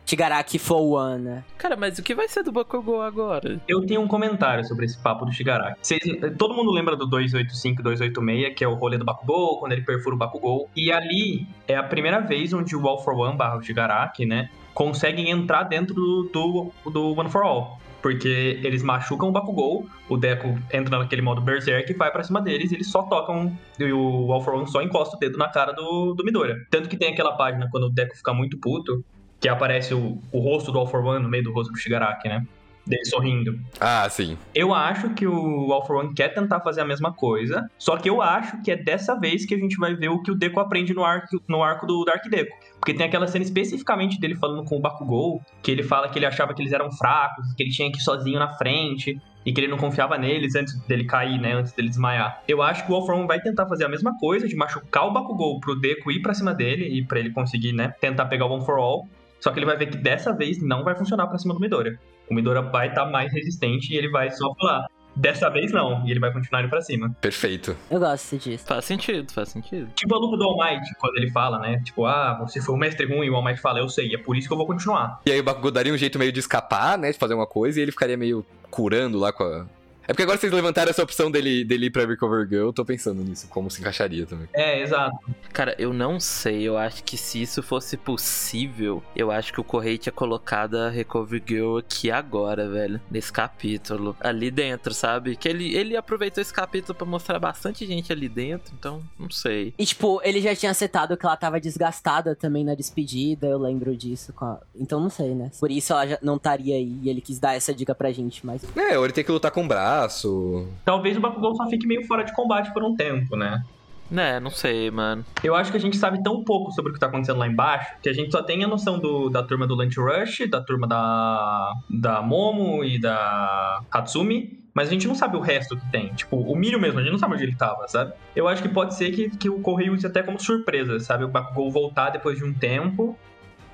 Shigaraki for one, né? Cara, mas o que vai ser do Bakugou agora? Eu tenho um comentário sobre esse papo do Shigaraki. Vocês- todo mundo lembra do 285 286, que é o rolê do Bakugou, quando ele perfura o Bakugou. E ali é a primeira vez onde o All for One barra o Shigaraki, né, conseguem entrar dentro do, do, do One for All. Porque eles machucam o Bakugou, o Deku entra naquele modo Berserk e vai pra cima deles e eles só tocam, e o All for One só encosta o dedo na cara do, do Midoriya. Tanto que tem aquela página quando o Deku fica muito puto, que aparece o, o rosto do All for One no meio do rosto do Shigaraki, né? Dele sorrindo. Ah, sim. Eu acho que o All for One quer tentar fazer a mesma coisa, só que eu acho que é dessa vez que a gente vai ver o que o Deku aprende no arco, no arco do Dark Deku. Porque tem aquela cena especificamente dele falando com o Bakugou, que ele fala que ele achava que eles eram fracos, que ele tinha que ir sozinho na frente, e que ele não confiava neles antes dele cair, né, antes dele desmaiar. Eu acho que o All vai tentar fazer a mesma coisa, de machucar o Bakugou pro Deku ir pra cima dele, e pra ele conseguir, né, tentar pegar o One for All, só que ele vai ver que dessa vez não vai funcionar pra cima do Midoriya. O Midoriya vai estar mais resistente e ele vai só falar. Dessa vez não, e ele vai continuar indo pra cima. Perfeito. Eu gosto disso. Faz sentido, faz sentido. Tipo a luta do All Might, quando ele fala, né? Tipo, ah, você foi o mestre ruim, e o All Might fala, eu sei, é por isso que eu vou continuar. E aí o Bakugou daria um jeito meio de escapar, né? De fazer uma coisa, e ele ficaria meio curando lá com a. É porque agora vocês levantaram essa opção dele, dele ir pra Recover Girl, eu tô pensando nisso, como se encaixaria também. É, exato. Cara, eu não sei. Eu acho que se isso fosse possível, eu acho que o Correio tinha colocado a Recovery Girl aqui agora, velho. Nesse capítulo. Ali dentro, sabe? Que ele, ele aproveitou esse capítulo pra mostrar bastante gente ali dentro, então não sei. E, tipo, ele já tinha acertado que ela tava desgastada também na despedida, eu lembro disso. com a- Então não sei, né? Por isso ela já não estaria aí e ele quis dar essa dica pra gente, mas. É, ou ele tem que lutar com o braço. Talvez o Bakugou só fique meio fora de combate por um tempo, né? Né, não sei, mano. Eu acho que a gente sabe tão pouco sobre o que tá acontecendo lá embaixo que a gente só tem a noção do- da turma do Lunch Rush, da turma da, da Momo e da Hatsumi, mas a gente não sabe o resto que tem. Tipo, o Milho mesmo, a gente não sabe onde ele tava, sabe? Eu acho que pode ser que, que o Correio use até como surpresa, sabe? O Bakugou voltar depois de um tempo,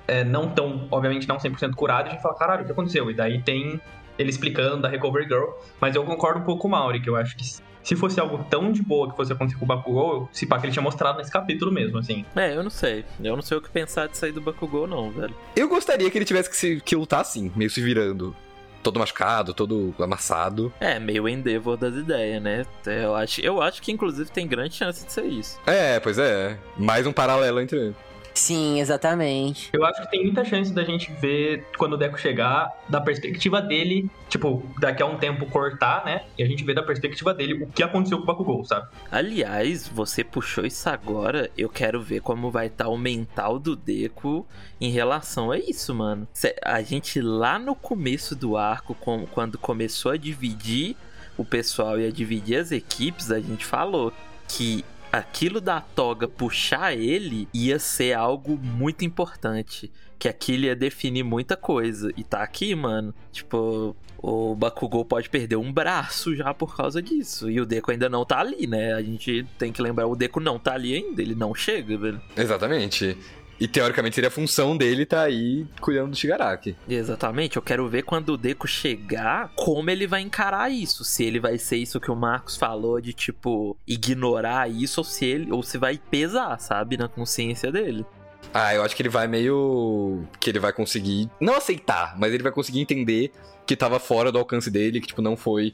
é, não tão, obviamente não 100% curado, e a gente fala, caralho, o que aconteceu? E daí tem ele explicando da Recovery Girl, mas eu concordo um pouco com o Mauri, que eu acho que se fosse algo tão de boa que fosse acontecer com o Bakugou, se pá que ele tinha mostrado nesse capítulo mesmo, assim. É, eu não sei. Eu não sei o que pensar de sair do Bakugou, não, velho. Eu gostaria que ele tivesse que, se, que lutar assim, meio se virando. Todo machucado, todo amassado. É, meio Endeavor das ideias, né? Eu acho, eu acho que, inclusive, tem grande chance de ser isso. É, pois é. Mais um paralelo entre. Sim, exatamente. Eu acho que tem muita chance da gente ver, quando o Deco chegar, da perspectiva dele, tipo, daqui a um tempo cortar, né? E a gente vê da perspectiva dele o que aconteceu com o Bakugou, sabe? Aliás, você puxou isso agora, eu quero ver como vai estar o mental do Deco em relação a isso, mano. A gente lá no começo do arco, quando começou a dividir o pessoal e a dividir as equipes, a gente falou que aquilo da toga puxar ele ia ser algo muito importante. Que aquilo ia definir muita coisa. E tá aqui, mano. Tipo, o Bakugou pode perder um braço já por causa disso. E o Deco ainda não tá ali, né? A gente tem que lembrar, o Deco não tá ali ainda, ele não chega, velho. Exatamente. E teoricamente seria a função dele tá aí cuidando do Shigaraki. Exatamente, eu quero ver quando o Deco chegar, como ele vai encarar isso. Se ele vai ser isso que o Marcos falou de tipo ignorar isso ou se ele ou se vai pesar, sabe, na consciência dele. Ah, eu acho que ele vai meio. que ele vai conseguir. Não aceitar, mas ele vai conseguir entender que tava fora do alcance dele, que, tipo, não foi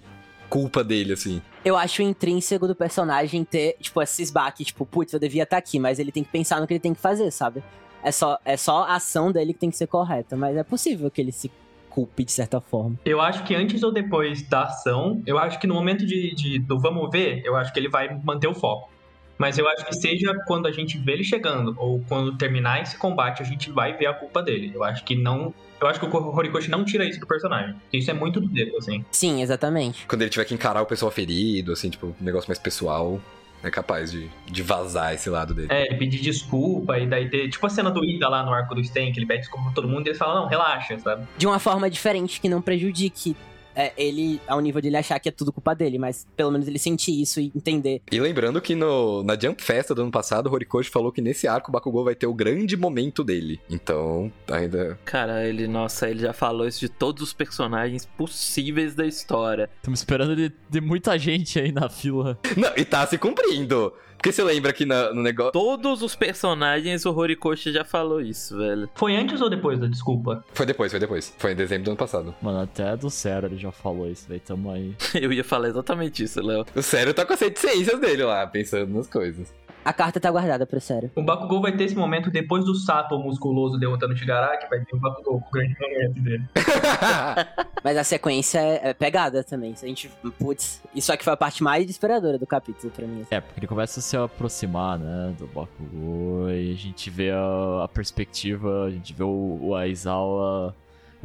culpa dele, assim. Eu acho intrínseco do personagem ter, tipo, esses baques, tipo, putz, eu devia estar aqui, mas ele tem que pensar no que ele tem que fazer, sabe? É só, é só a ação dele que tem que ser correta, mas é possível que ele se culpe de certa forma. Eu acho que antes ou depois da ação, eu acho que no momento de, de- do vamos ver, eu acho que ele vai manter o foco. Mas eu acho que seja quando a gente vê ele chegando, ou quando terminar esse combate, a gente vai ver a culpa dele. Eu acho que não. Eu acho que o Horikoshi não tira isso do personagem. Isso é muito do dedo, assim. Sim, exatamente. Quando ele tiver que encarar o pessoal ferido, assim, tipo, um negócio mais pessoal, é capaz de, de vazar esse lado dele. É, ele pedir desculpa e daí ter. Tipo a cena do Ida lá no arco do Sten, que ele pede desculpa pra todo mundo e ele fala, não, relaxa, sabe? De uma forma diferente que não prejudique é, ele, ao nível de ele achar que é tudo culpa dele, mas pelo menos ele sentir isso e entender. E lembrando que no, na Jump Festa do ano passado, o Horikoshi falou que nesse arco o Bakugou vai ter o grande momento dele. Então, ainda. Cara, ele, nossa, ele já falou isso de todos os personagens possíveis da história. Estamos esperando de, de muita gente aí na fila. Não, e tá se cumprindo. Porque você lembra que na- no negócio. Todos os personagens, o Horikoshi já falou isso, velho. Foi antes ou depois da desculpa? Foi depois, foi depois. Foi em dezembro do ano passado. Mano, até do Zero ele já falou isso, velho. Tamo aí. Eu ia falar exatamente isso, Léo. O sério tá com as reticências dele lá, pensando nas coisas. A carta tá guardada pro sério. O Bakugou vai ter esse momento depois do Sato musculoso derrotando o Shigaraki, vai ter o Bakugou com o grande momento dele. Mas a sequência é, é pegada também. A gente. Putz, isso aqui foi a parte mais desesperadora do capítulo pra mim. É, porque ele começa a se aproximar, né, do Bakugou, e a gente vê a, a perspectiva, a gente vê o, o Aizawa,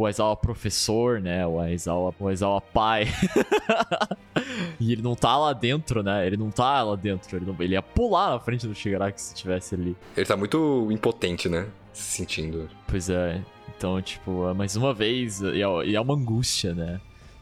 o Aizawa professor, né, o Aizawa, o Aizawa pai. e ele não tá lá dentro, né, ele não tá lá dentro, ele, não- ele ia pular na frente do Shigaraki se tivesse ali. Ele tá muito impotente, né? Se sentindo. Pois é, então, tipo, é mais uma vez, é, e é uma angústia, né?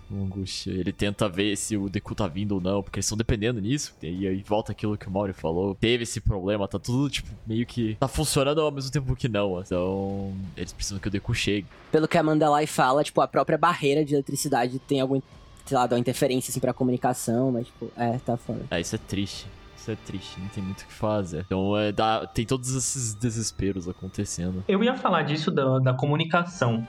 Uma angústia. Ele tenta ver se o Deku tá vindo ou não, porque eles estão dependendo nisso. E aí volta aquilo que o Mauri falou. Teve esse problema, tá tudo, tipo, meio que. Tá funcionando ao mesmo tempo que não. Então, eles precisam que o Deku chegue. Pelo que a Mandalay fala, tipo, a própria barreira de eletricidade tem algum. Sei lá, dá uma interferência assim pra comunicação, mas, tipo, é, tá foda. É, isso é triste. Isso é triste, não tem muito o que fazer. Então, é, dá, tem todos esses desesperos acontecendo. Eu ia falar disso da, da comunicação.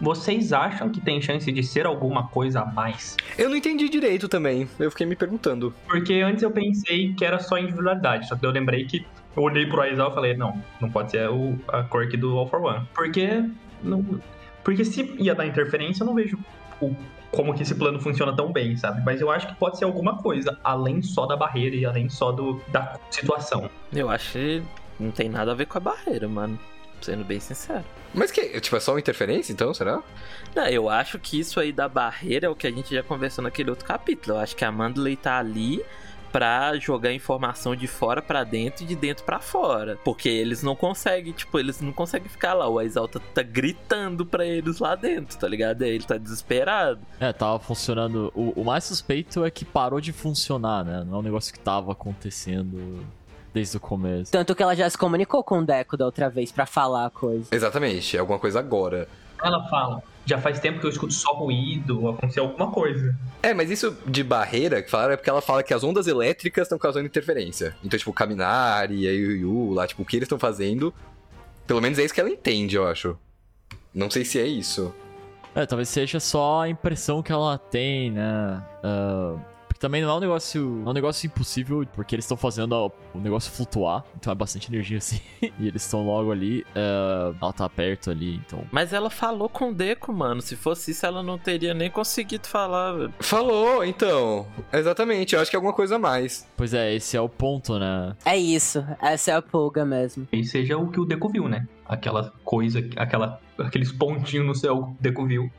Vocês acham que tem chance de ser alguma coisa a mais? Eu não entendi direito também. Eu fiquei me perguntando. Porque antes eu pensei que era só individualidade, só que eu lembrei que eu olhei pro Aizawa e falei, não, não pode ser o, a quirk do All for One. Porque, não, porque se ia dar interferência, eu não vejo o- como que esse plano funciona tão bem, sabe? Mas eu acho que pode ser alguma coisa, além só da barreira e além só do, da situação. Eu acho que não tem nada a ver com a barreira, mano. Sendo bem sincero. Mas que, tipo, é só uma interferência então, será? Não, eu acho que isso aí da barreira é o que a gente já conversou naquele outro capítulo. Eu acho que a Mandalay tá ali pra jogar informação de fora pra dentro e de dentro pra fora. Porque eles não conseguem, tipo, eles não conseguem ficar lá. O Exalta tá gritando pra eles lá dentro, tá ligado? Aí Ele tá desesperado. É, tava funcionando. O, o mais suspeito é que parou de funcionar, né? Não é um negócio que tava acontecendo desde o começo. Tanto que ela já se comunicou com o Deco da outra vez pra falar a coisa. Exatamente, é alguma coisa agora. Ela fala, já faz tempo que eu escuto só ruído, aconteceu alguma coisa. É, mas isso de barreira que falaram é porque ela fala que as ondas elétricas estão causando interferência. Então, tipo, o Kaminari e a Yu lá, tipo, o que eles estão fazendo. Pelo menos é isso que ela entende, eu acho. Não sei se é isso. É, talvez seja só a impressão que ela tem, né? Ah, porque também não é um negócio. É um negócio impossível, porque eles estão fazendo a- o negócio flutuar. Então é bastante energia assim. e eles estão logo ali. ah, ela tá perto ali, então. Mas ela falou com o Deco, mano. Se fosse isso, ela não teria nem conseguido falar, velho. Falou, então. Exatamente, eu acho que é alguma coisa a mais. Pois é, esse é o ponto, né? É isso, essa é a pulga mesmo. E seja o que o Deco viu, né? Aquela coisa, aquela, aqueles pontinhos no céu que o Deco viu.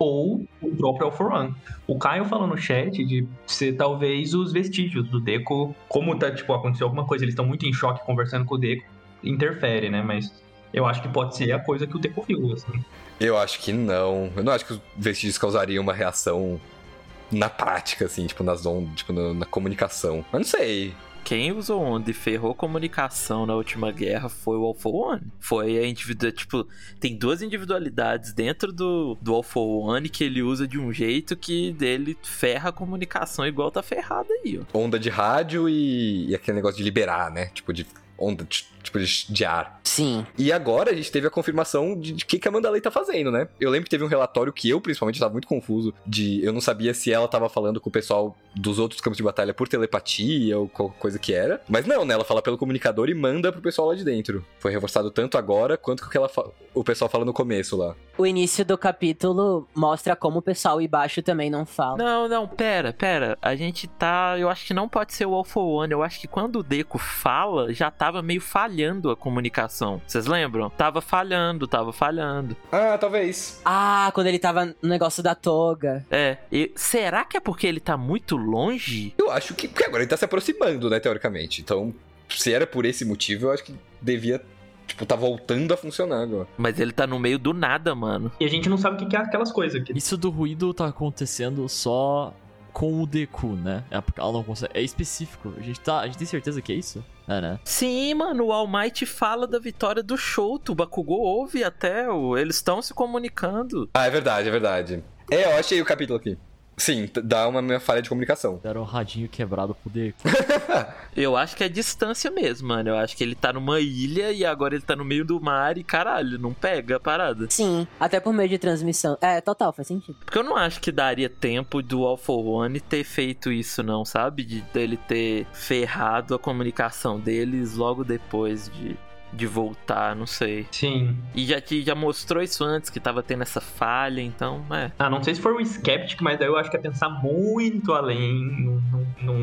Ou o próprio All for One. O Caio falou no chat de ser talvez os vestígios do Deco. Como tá, tipo, aconteceu alguma coisa, eles estão muito em choque conversando com o Deco. Interfere, né? Mas eu acho que pode ser a coisa que o Deco viu, assim. Eu acho que não. Eu não acho que os vestígios causariam uma reação na prática, assim, tipo, nas ondas, tipo, na, na comunicação. Mas não sei. Quem usou onda e ferrou comunicação na última guerra foi o All One. Foi a individual. Tipo, tem duas individualidades dentro do, do All One que ele usa de um jeito que dele ferra a comunicação igual tá ferrado aí, ó. Onda de rádio e, e aquele negócio de liberar, né? Tipo, de onda, de- tipo, de, ar. Sim. E agora a gente teve a confirmação de, de que, que a Mandalay tá fazendo, né? Eu lembro que teve um relatório que eu, principalmente, tava muito confuso. De eu não sabia se ela tava falando com o pessoal dos outros campos de batalha por telepatia ou qualquer coisa que era. Mas não, né? Ela fala pelo comunicador e manda pro pessoal lá de dentro. Foi reforçado tanto agora quanto que ela fa- o pessoal fala no começo lá. O início do capítulo mostra como o pessoal embaixo também não fala. Não, não, pera, pera. A gente tá. Eu acho que não pode ser o All for One. Eu acho que quando o Deco fala, já tava meio falhando a comunicação. Vocês lembram? Tava falhando, tava falhando. Ah, talvez. Ah, quando ele tava no negócio da toga. É. E será que é porque ele tá muito longe? Eu acho que. Porque agora ele tá se aproximando, né, teoricamente. Então, se era por esse motivo, eu acho que devia Tipo, tá voltando a funcionar agora. Mas ele tá no meio do nada, mano. E a gente não sabe o que é aquelas coisas. Que... Isso do ruído tá acontecendo só com o Deku, né? É porque ela não consegue. É específico. A gente, tá, a gente tem certeza que é isso? É, né? Sim, mano, o All Might fala da vitória do Shoto. O Bakugou ouve até, o... eles estão se comunicando. Ah, é verdade, é verdade. É, eu achei o capítulo aqui. Sim, dá uma minha falha de comunicação. Deram um radinho quebrado pro Deku. Eu acho que é distância mesmo, mano. Eu acho que ele tá numa ilha e agora ele tá no meio do mar e caralho, não pega a parada. Sim, até por meio de transmissão. É, total, faz sentido. Porque eu não acho que daria tempo do All for One ter feito isso, não, sabe? De dele ter ferrado a comunicação deles logo depois de, de voltar, não sei. Sim. E já, te- já mostrou isso antes, que tava tendo essa falha, então, é. Ah, não sei se for o Skeptic, mas daí eu acho que é pensar muito além.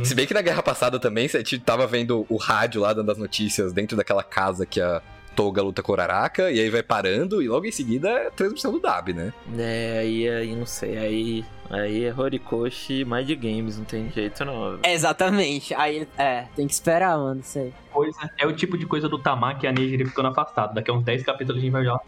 Se bem que na guerra passada também, você tava vendo o rádio lá dando as notícias dentro daquela casa que a Toga luta com o Araraka, e aí vai parando, e logo em seguida é a transmissão do Dab, né? É, aí, aí não sei, aí. Aí é Horikoshi Mind Games, não tem jeito não. É, exatamente. Aí, é, tem que esperar, mano, isso aí. coisa. É o tipo de coisa do Tamaki e a Nejiri ficando afastado. Daqui a uns 10 capítulos a gente vai já.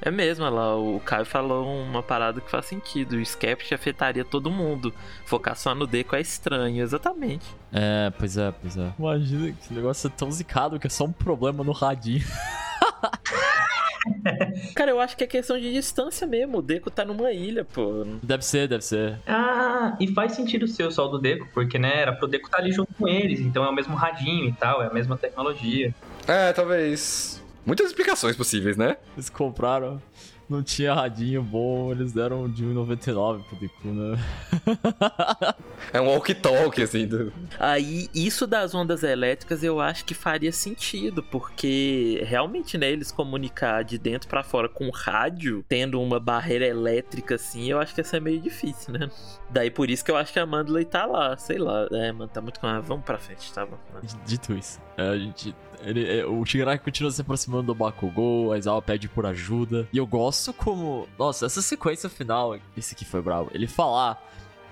É mesmo, olha lá, o Caio falou uma parada que faz sentido. O Skeptic afetaria todo mundo. Focar só no Deco é estranho, exatamente. É, pois é, pois é. Imagina que esse negócio é tão zicado que é só um problema no radinho. Cara, eu acho que é questão de distância mesmo. O Deco tá numa ilha, pô. Deve ser, deve ser. Ah, e faz sentido ser o sol do Deco, porque, né, era pro Deco estar ali junto com eles, então é o mesmo radinho e tal, é a mesma tecnologia. É, talvez. Muitas explicações possíveis, né? Eles compraram, não tinha radinho bom, eles deram de 1,99 pro Deku, né? É um walkie-talkie, assim. Do... Aí, isso das ondas elétricas eu acho que faria sentido, porque realmente, né, eles comunicar de dentro pra fora com rádio, tendo uma barreira elétrica assim, eu acho que ia ser meio difícil, né? Daí por isso que eu acho que a Mandley tá lá, sei lá. É, mano, tá muito. ah, Vamos pra frente, tá bom. Dito isso, é, a gente. Ele, é, o Shigaraki continua se aproximando do Bakugou, a Aizawa pede por ajuda. E eu gosto como. Nossa, essa sequência final. Esse aqui foi bravo. Ele falar.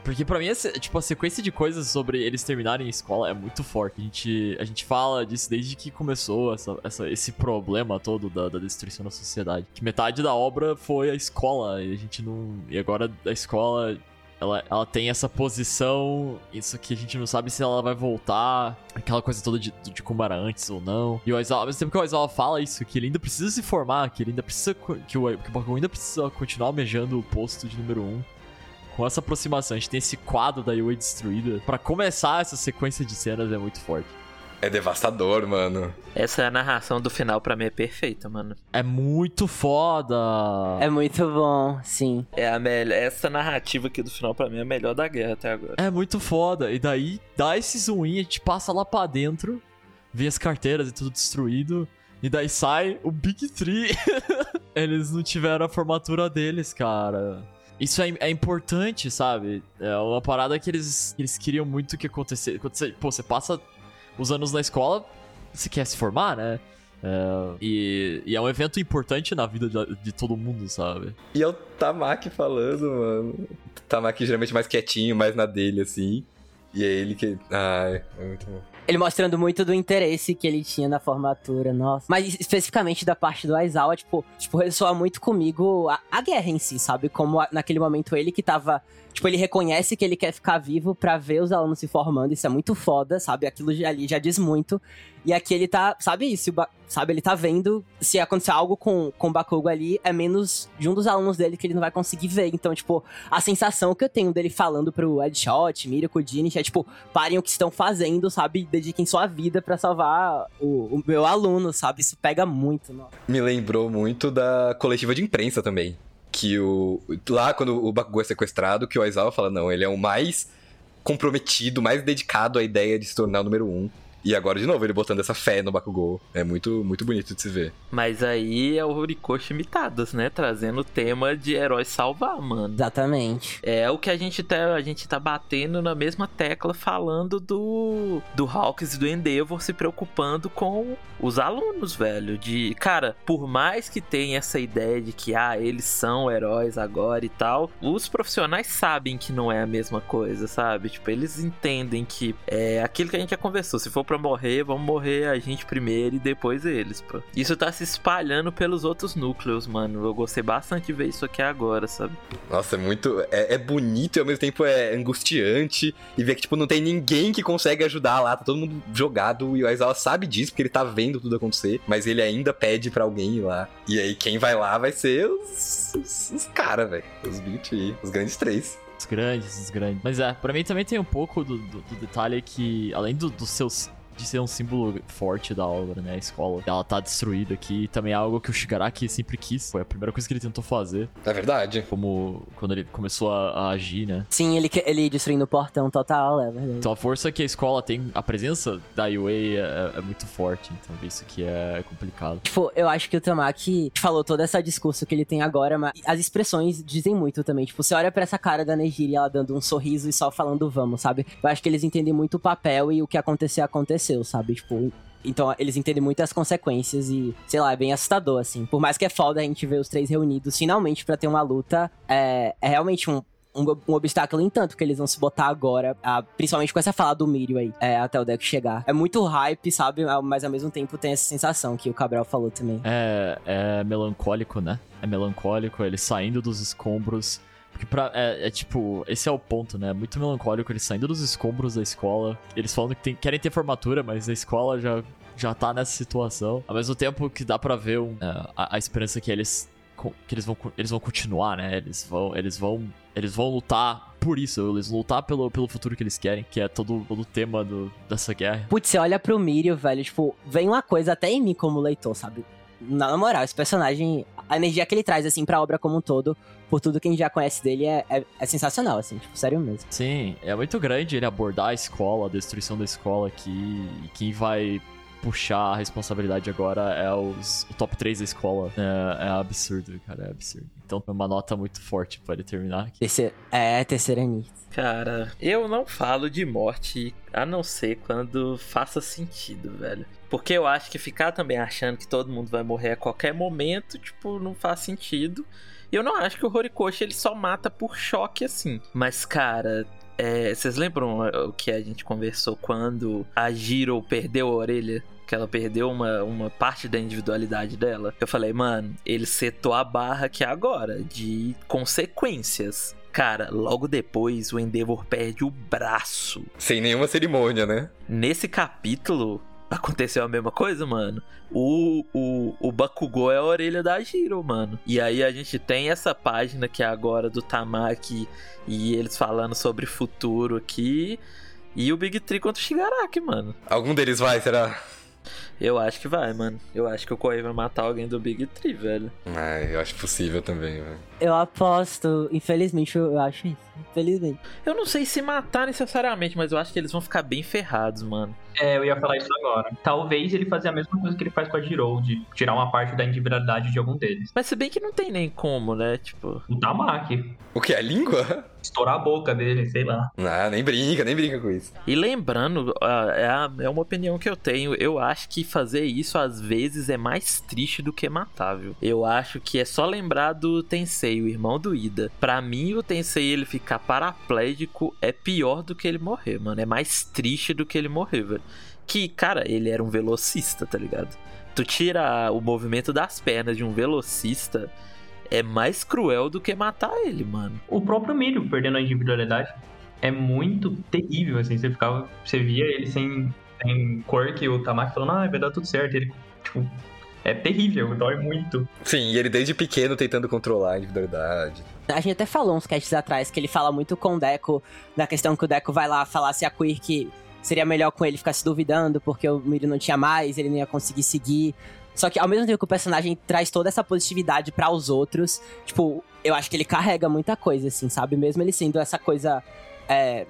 Porque pra mim, essa, tipo, a sequência de coisas sobre eles terminarem a escola é muito forte. A gente, a gente fala disso desde que começou essa, essa- esse problema todo da, da destruição da sociedade. Que metade da obra foi a escola e a gente não. E agora a escola ela, ela tem essa posição, isso que a gente não sabe se ela vai voltar, aquela coisa toda de, de como antes ou não. E o Aizawa, ao mesmo tempo que o Aizawa fala isso, que ele ainda precisa se formar, que ele ainda precisa, que o, que o Bakugou ainda precisa continuar almejando o posto de número 1. Um. Com essa aproximação, a gente tem esse quadro da Yui destruída. Pra começar essa sequência de cenas é muito forte. É devastador, mano. Essa é narração do final pra mim é perfeita, mano. É muito foda! É muito bom, sim. É a melhor. Essa narrativa aqui do final pra mim é a melhor da guerra até agora. É muito foda. E daí, dá esse zoom in, a gente passa lá pra dentro, vê as carteiras e tudo destruído. E daí sai o Big Three. Eles não tiveram a formatura deles, cara. Isso é, é importante, sabe? É uma parada que eles, eles queriam muito que acontecesse. Pô, você passa os anos na escola, você quer se formar, né? É, e, e é um evento importante na vida de, de todo mundo, sabe? E é o Tamaki falando, mano. O Tamaki geralmente mais quietinho, mais na dele, assim. E é ele que. Ai, é muito bom. Ele mostrando muito do interesse que ele tinha na formatura, nossa. Mas especificamente da parte do Aizawa, tipo, tipo ressoa muito comigo a, a guerra em si, sabe? Como a- naquele momento ele que tava. Tipo, ele reconhece que ele quer ficar vivo pra ver os alunos se formando. Isso é muito foda, sabe? Aquilo ali já diz muito. E aqui ele tá, sabe isso, sabe? Ele tá vendo se acontecer algo com, com o Bakugo ali, é menos de um dos alunos dele que ele não vai conseguir ver. Então, tipo, a sensação que eu tenho dele falando pro Headshot, Miracle, Genish, é tipo, parem o que estão fazendo, sabe? Dediquem sua vida pra salvar o, o meu aluno, sabe? Isso pega muito. Me lembrou muito da coletiva de imprensa também. Que o. Lá, quando o Bakugou é sequestrado, que o Aizawa fala, não, ele é o mais comprometido, mais dedicado à ideia de se tornar o número um. E agora, de novo, ele botando essa fé no Bakugou. É muito, muito bonito de se ver. Mas aí é o Horikoshi imitadas, né? Trazendo o tema de herói salvar, mano. Exatamente. É o que a gente tá, a gente tá batendo na mesma tecla falando do do Hawks e do Endeavor se preocupando com os alunos, velho, de, cara, por mais que tenha essa ideia de que ah, eles são heróis agora e tal, os profissionais sabem que não é a mesma coisa, sabe? Tipo, eles entendem que é aquilo que a gente já conversou, se for pra morrer, vamos morrer a gente primeiro e depois eles, pô. Isso tá se espalhando pelos outros núcleos, mano. Eu gostei bastante de ver isso aqui agora, sabe? Nossa, é muito. É, é bonito e ao mesmo tempo é angustiante. E ver que, tipo, não tem ninguém que consegue ajudar lá. Tá todo mundo jogado. E o Aizawa sabe disso, porque ele tá vendo tudo acontecer. Mas ele ainda pede pra alguém ir lá. E aí quem vai lá vai ser os. Os, os caras, velho. Os Tree, os grandes três. Os grandes, os grandes. Mas é, pra mim também tem um pouco do, do, do detalhe que, além do- dos seus. De ser um símbolo forte da obra, né? A escola. Ela tá destruída aqui. Também é algo que o Shigaraki sempre quis. Foi a primeira coisa que ele tentou fazer. É verdade. Como quando ele começou a, a agir, né? Sim, ele, ele destruindo o portão total, é verdade. Então a força que a escola tem, a presença da UA é, é muito forte. Então isso aqui é complicado. Tipo, eu acho que o Tamaki falou todo esse discurso que ele tem agora, mas as expressões dizem muito também. Tipo, você olha pra essa cara da Nejiri, ela dando um sorriso e só falando vamos, sabe? Eu acho que eles entendem muito o papel e o que acontecer, aconteceu, sabe? Tipo, então eles entendem muito as consequências e, sei lá, é bem assustador, assim. Por mais que é foda a gente ver os três reunidos finalmente pra ter uma luta, é, é realmente um. Um, um obstáculo em tanto que eles vão se botar agora, ah, principalmente com essa fala do Mirio aí, é, até o Deco chegar. É muito hype, sabe? Mas ao mesmo tempo tem essa sensação que o Cabral falou também. É, é melancólico, né? É melancólico, ele saindo dos escombros. Porque pra, é, é tipo, esse é o ponto, né? É muito melancólico ele saindo dos escombros da escola. Eles falando que tem- querem ter formatura, mas a escola já, já tá nessa situação. Ao mesmo tempo que dá pra ver um, é, a, a esperança que eles que eles vão, eles vão continuar, né? Eles vão, eles vão, eles vão lutar por isso, eles vão lutar pelo, pelo futuro que eles querem, que é todo, todo o tema do, dessa guerra. Putz, você olha pro Mirio, velho, tipo, vem uma coisa até em mim como leitor, sabe? Na moral, esse personagem, a energia que ele traz, assim, pra obra como um todo, por tudo que a gente já conhece dele, é, é, é sensacional, assim, tipo, sério mesmo. Sim, é muito grande ele abordar a escola, a destruição da escola aqui. E quem vai puxar a responsabilidade agora é os, o top 3 da escola. É, é absurdo, cara, é absurdo. Então é uma nota muito forte pra ele terminar aqui. Terceira, é, terceira Ani. Cara, eu não falo de morte a não ser quando faça sentido, velho. Porque eu acho que ficar também achando que todo mundo vai morrer a qualquer momento, tipo, não faz sentido. E eu não acho que o Horikoshi ele só mata por choque assim. Mas, cara, é, vocês lembram o que a gente conversou quando a Jiro perdeu a orelha? Que ela perdeu uma, uma parte da individualidade dela. Eu falei, mano, ele setou a barra aqui agora de consequências. Cara, logo depois o Endeavor perde o braço. Sem nenhuma cerimônia, né? Nesse capítulo, aconteceu a mesma coisa, mano. O, o, o Bakugou é a orelha da Jiro, mano. E aí a gente tem essa página que é agora do Tamaki e eles falando sobre futuro aqui. E o Big Tree contra o Shigaraki, mano. Algum deles vai, será? Eu acho que vai, mano. Eu acho que o Koei vai matar alguém do Big Tree, velho. Ah, eu acho possível também, velho. Eu aposto, infelizmente, eu acho isso. Infelizmente. Eu não sei se matar necessariamente, mas eu acho que eles vão ficar bem ferrados, mano. É, eu ia falar isso agora. Talvez ele fazer a mesma coisa que ele faz com a Jirou, de tirar uma parte da individualidade de algum deles. Mas se bem que não tem nem como, né? Tipo. O Tamaki. O que? A língua? Estourar a boca dele, sei lá. Ah, nem brinca, nem brinca com isso. E lembrando, é, é uma opinião que eu tenho, eu acho que fazer isso às vezes é mais triste do que matável. Eu acho que é só lembrar do Tensei, o irmão do Ida. Pra mim, o Tensei ele ficar paraplégico é pior do que ele morrer, mano. É mais triste do que ele morrer, velho. Que, cara, ele era um velocista, tá ligado? Tu tira o movimento das pernas de um velocista é mais cruel do que matar ele, mano. O próprio Milho perdendo a individualidade é muito terrível, assim. Você ficava. Você via ele sem, sem quirk e o Tamaki falando, ah, vai dar tudo certo. Ele, tipo, é terrível, dói muito. Sim, e ele desde pequeno tentando controlar a individualidade. A gente até falou uns casts atrás que ele fala muito com o Deco, da questão que o Deco vai lá falar se a Quirk seria melhor com ele ficar se duvidando, porque o Mirio não tinha mais, ele não ia conseguir seguir. Só que ao mesmo tempo que o personagem traz toda essa positividade para os outros, tipo, eu acho que ele carrega muita coisa, assim, sabe? Mesmo ele sendo essa coisa, é,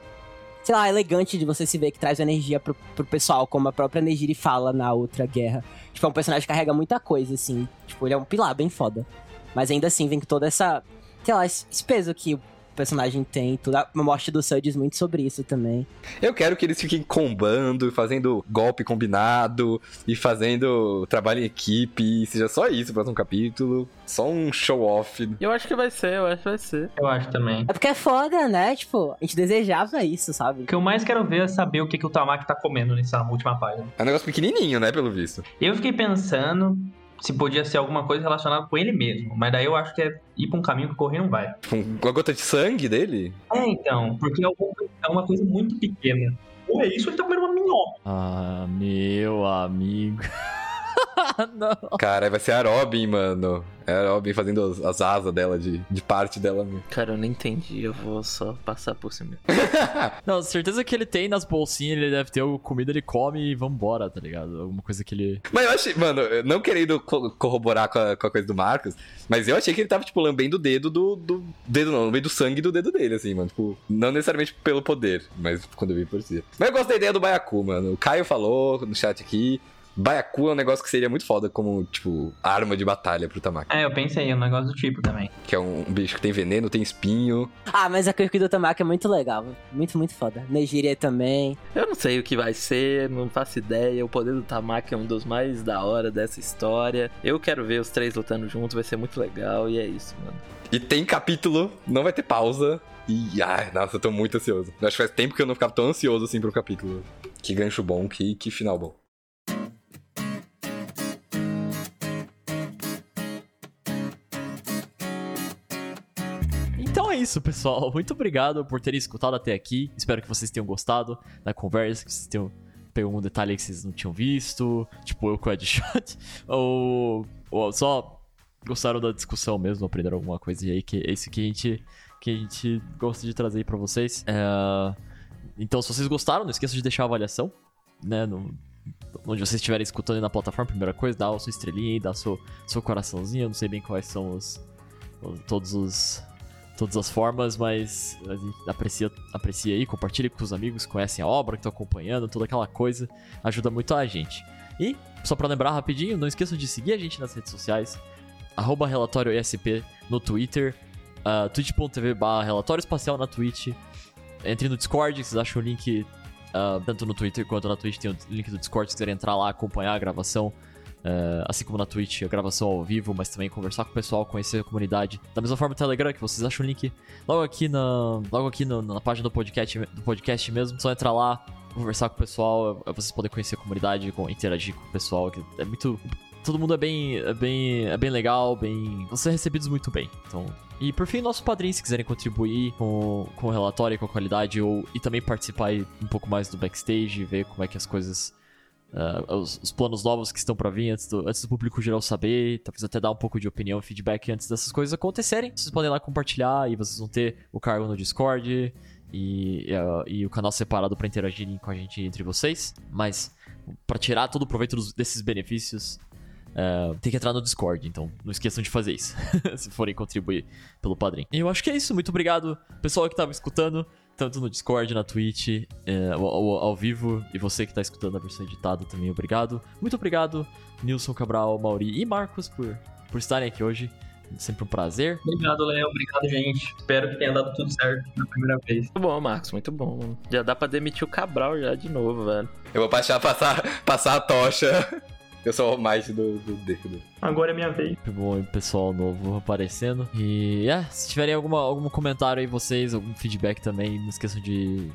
sei lá, elegante de você se ver que traz energia pro, pro pessoal, como a própria Nejiri fala na outra guerra. Tipo, é um personagem que carrega muita coisa, assim. Tipo, ele é um pilar bem foda. Mas ainda assim, vem com toda essa, sei lá, esse peso que personagem tem, tudo. A morte do Sam diz muito sobre isso também. Eu quero que eles fiquem combando, fazendo golpe combinado e fazendo trabalho em equipe. E seja só isso o próximo capítulo. Só um show-off. Eu acho que vai ser, eu acho que vai ser. Eu acho também. É porque é foda, né? Tipo, a gente desejava isso, sabe? O que eu mais quero ver é saber o que, que o Tamaki tá comendo nessa última página. É um negócio pequenininho, né, pelo visto. Eu fiquei pensando se podia ser alguma coisa relacionada com ele mesmo, mas daí eu acho que é ir pra um caminho que o correr não vai. Com uma gota de sangue dele? É, então, porque é uma- é uma coisa muito pequena. Ou é isso ou ele tá comendo uma minhoca. Ah, meu amigo. não. Cara, vai ser a Robin, mano. É a Robin fazendo as, as asas dela, de, de parte dela mesmo. Cara, eu não entendi, eu vou só passar por cima. Não, certeza que ele tem nas bolsinhas, ele deve ter alguma comida, ele come e vambora, tá ligado? Alguma coisa que ele. Mas eu achei, mano, eu não querendo co- corroborar com a, com a coisa do Marcos, mas eu achei que ele tava, tipo, lambendo o dedo do. do dedo não, lambendo o sangue do dedo dele, assim, mano. Tipo, não necessariamente pelo poder, mas quando eu vi por si. Mas eu gosto da ideia do Baiacu, mano. O Caio falou no chat aqui. Baiacu é um negócio que seria muito foda como, tipo, arma de batalha pro Tamaki. É, eu pensei, é um negócio do tipo também. Que é um bicho que tem veneno, tem espinho. Ah, mas a Kirk do Tamaki é muito legal. Muito, muito foda. Negiria também. Eu não sei o que vai ser, não faço ideia. O poder do Tamaki é um dos mais da hora dessa história. Eu quero ver os três lutando juntos, vai ser muito legal. E é isso, mano. E tem capítulo, não vai ter pausa. E, ai, nossa, eu tô muito ansioso. Eu acho que faz tempo que eu não ficava tão ansioso assim pro capítulo. Que gancho bom, que, que final bom. Isso, pessoal. Muito obrigado por terem escutado até aqui. Espero que vocês tenham gostado da conversa, que vocês tenham pegado algum detalhe que vocês não tinham visto, tipo eu com o Headshot, ou, ou só gostaram da discussão mesmo, aprenderam alguma coisa aí que é isso que a gente, que a gente gosta de trazer aí pra vocês. É, Então, se vocês gostaram, não esqueçam de deixar a avaliação, né, no, onde vocês estiverem escutando aí na plataforma, primeira coisa, dá a sua estrelinha aí, dá o seu, seu coraçãozinho, eu não sei bem quais são os- todos os todas as formas, mas aprecia, aprecia aí, compartilhe com os amigos conhecem a obra, que estão acompanhando, toda aquela coisa, ajuda muito a gente. E, só pra lembrar rapidinho, não esqueçam de seguir a gente nas redes sociais, arroba relatório ESP no Twitter, uh, twitch.tv relatório espacial na Twitch, entre no Discord, vocês acham o link ah, tanto no Twitter quanto na Twitch, tem o link do Discord, se quiserem entrar lá, acompanhar a gravação, Uh, assim como na Twitch, a gravação ao vivo, mas também conversar com o pessoal, conhecer a comunidade. Da mesma forma o Telegram, que vocês acham o link logo aqui na, logo aqui no- na página do podcast, do podcast mesmo. Só entrar lá, conversar com o pessoal, eh, vocês podem conhecer a comunidade, com- interagir com o pessoal, que é muito... Todo mundo é bem, é bem, é bem legal, bem... Ser recebidos muito bem, então... E por fim, nosso padrinho, se quiserem contribuir com, com o relatório, com a qualidade, ou, e também participar um pouco mais do backstage, ver como é que as coisas ah, os, os planos novos que estão pra vir antes do, antes do público geral saber, talvez até dar um pouco de opinião feedback antes dessas coisas acontecerem. Vocês podem lá compartilhar e vocês vão ter o cargo no Discord e, ah, e o canal separado pra interagirem com a gente entre vocês. Mas pra tirar todo o proveito dos- desses benefícios, ah, tem que entrar no Discord, então não esqueçam de fazer isso, se forem contribuir pelo padrinho. E eu acho que é isso, muito obrigado, pessoal que tava escutando, tanto no Discord, na Twitch, é, ao, ao- ao vivo, e você que tá escutando a versão editada também, obrigado. Muito obrigado, Nilson Cabral, Mauri e Marcos, por, por estarem aqui hoje. Sempre um prazer. Obrigado, Léo. Obrigado, gente. Espero que tenha dado tudo certo na primeira vez. Muito bom, Marcos, muito bom. mano. Já dá pra demitir o Cabral já de novo, velho. Eu vou passar, passar, passar a tocha. Eu sou o mais do, do Deco. Agora é minha vez. Muito bom pessoal novo aparecendo. E é, se tiverem alguma, algum comentário aí, vocês, algum feedback também, não esqueçam de.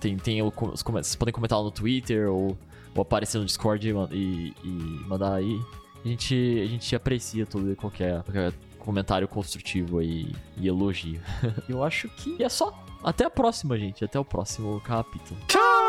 Tem, tem os vocês podem comentar lá no Twitter ou, ou aparecer no Discord e, e- e mandar aí. A gente, a gente aprecia todo e qualquer, qualquer comentário construtivo aí e elogio. Eu acho que é só. Até a próxima, gente. Até o próximo capítulo. Tchau!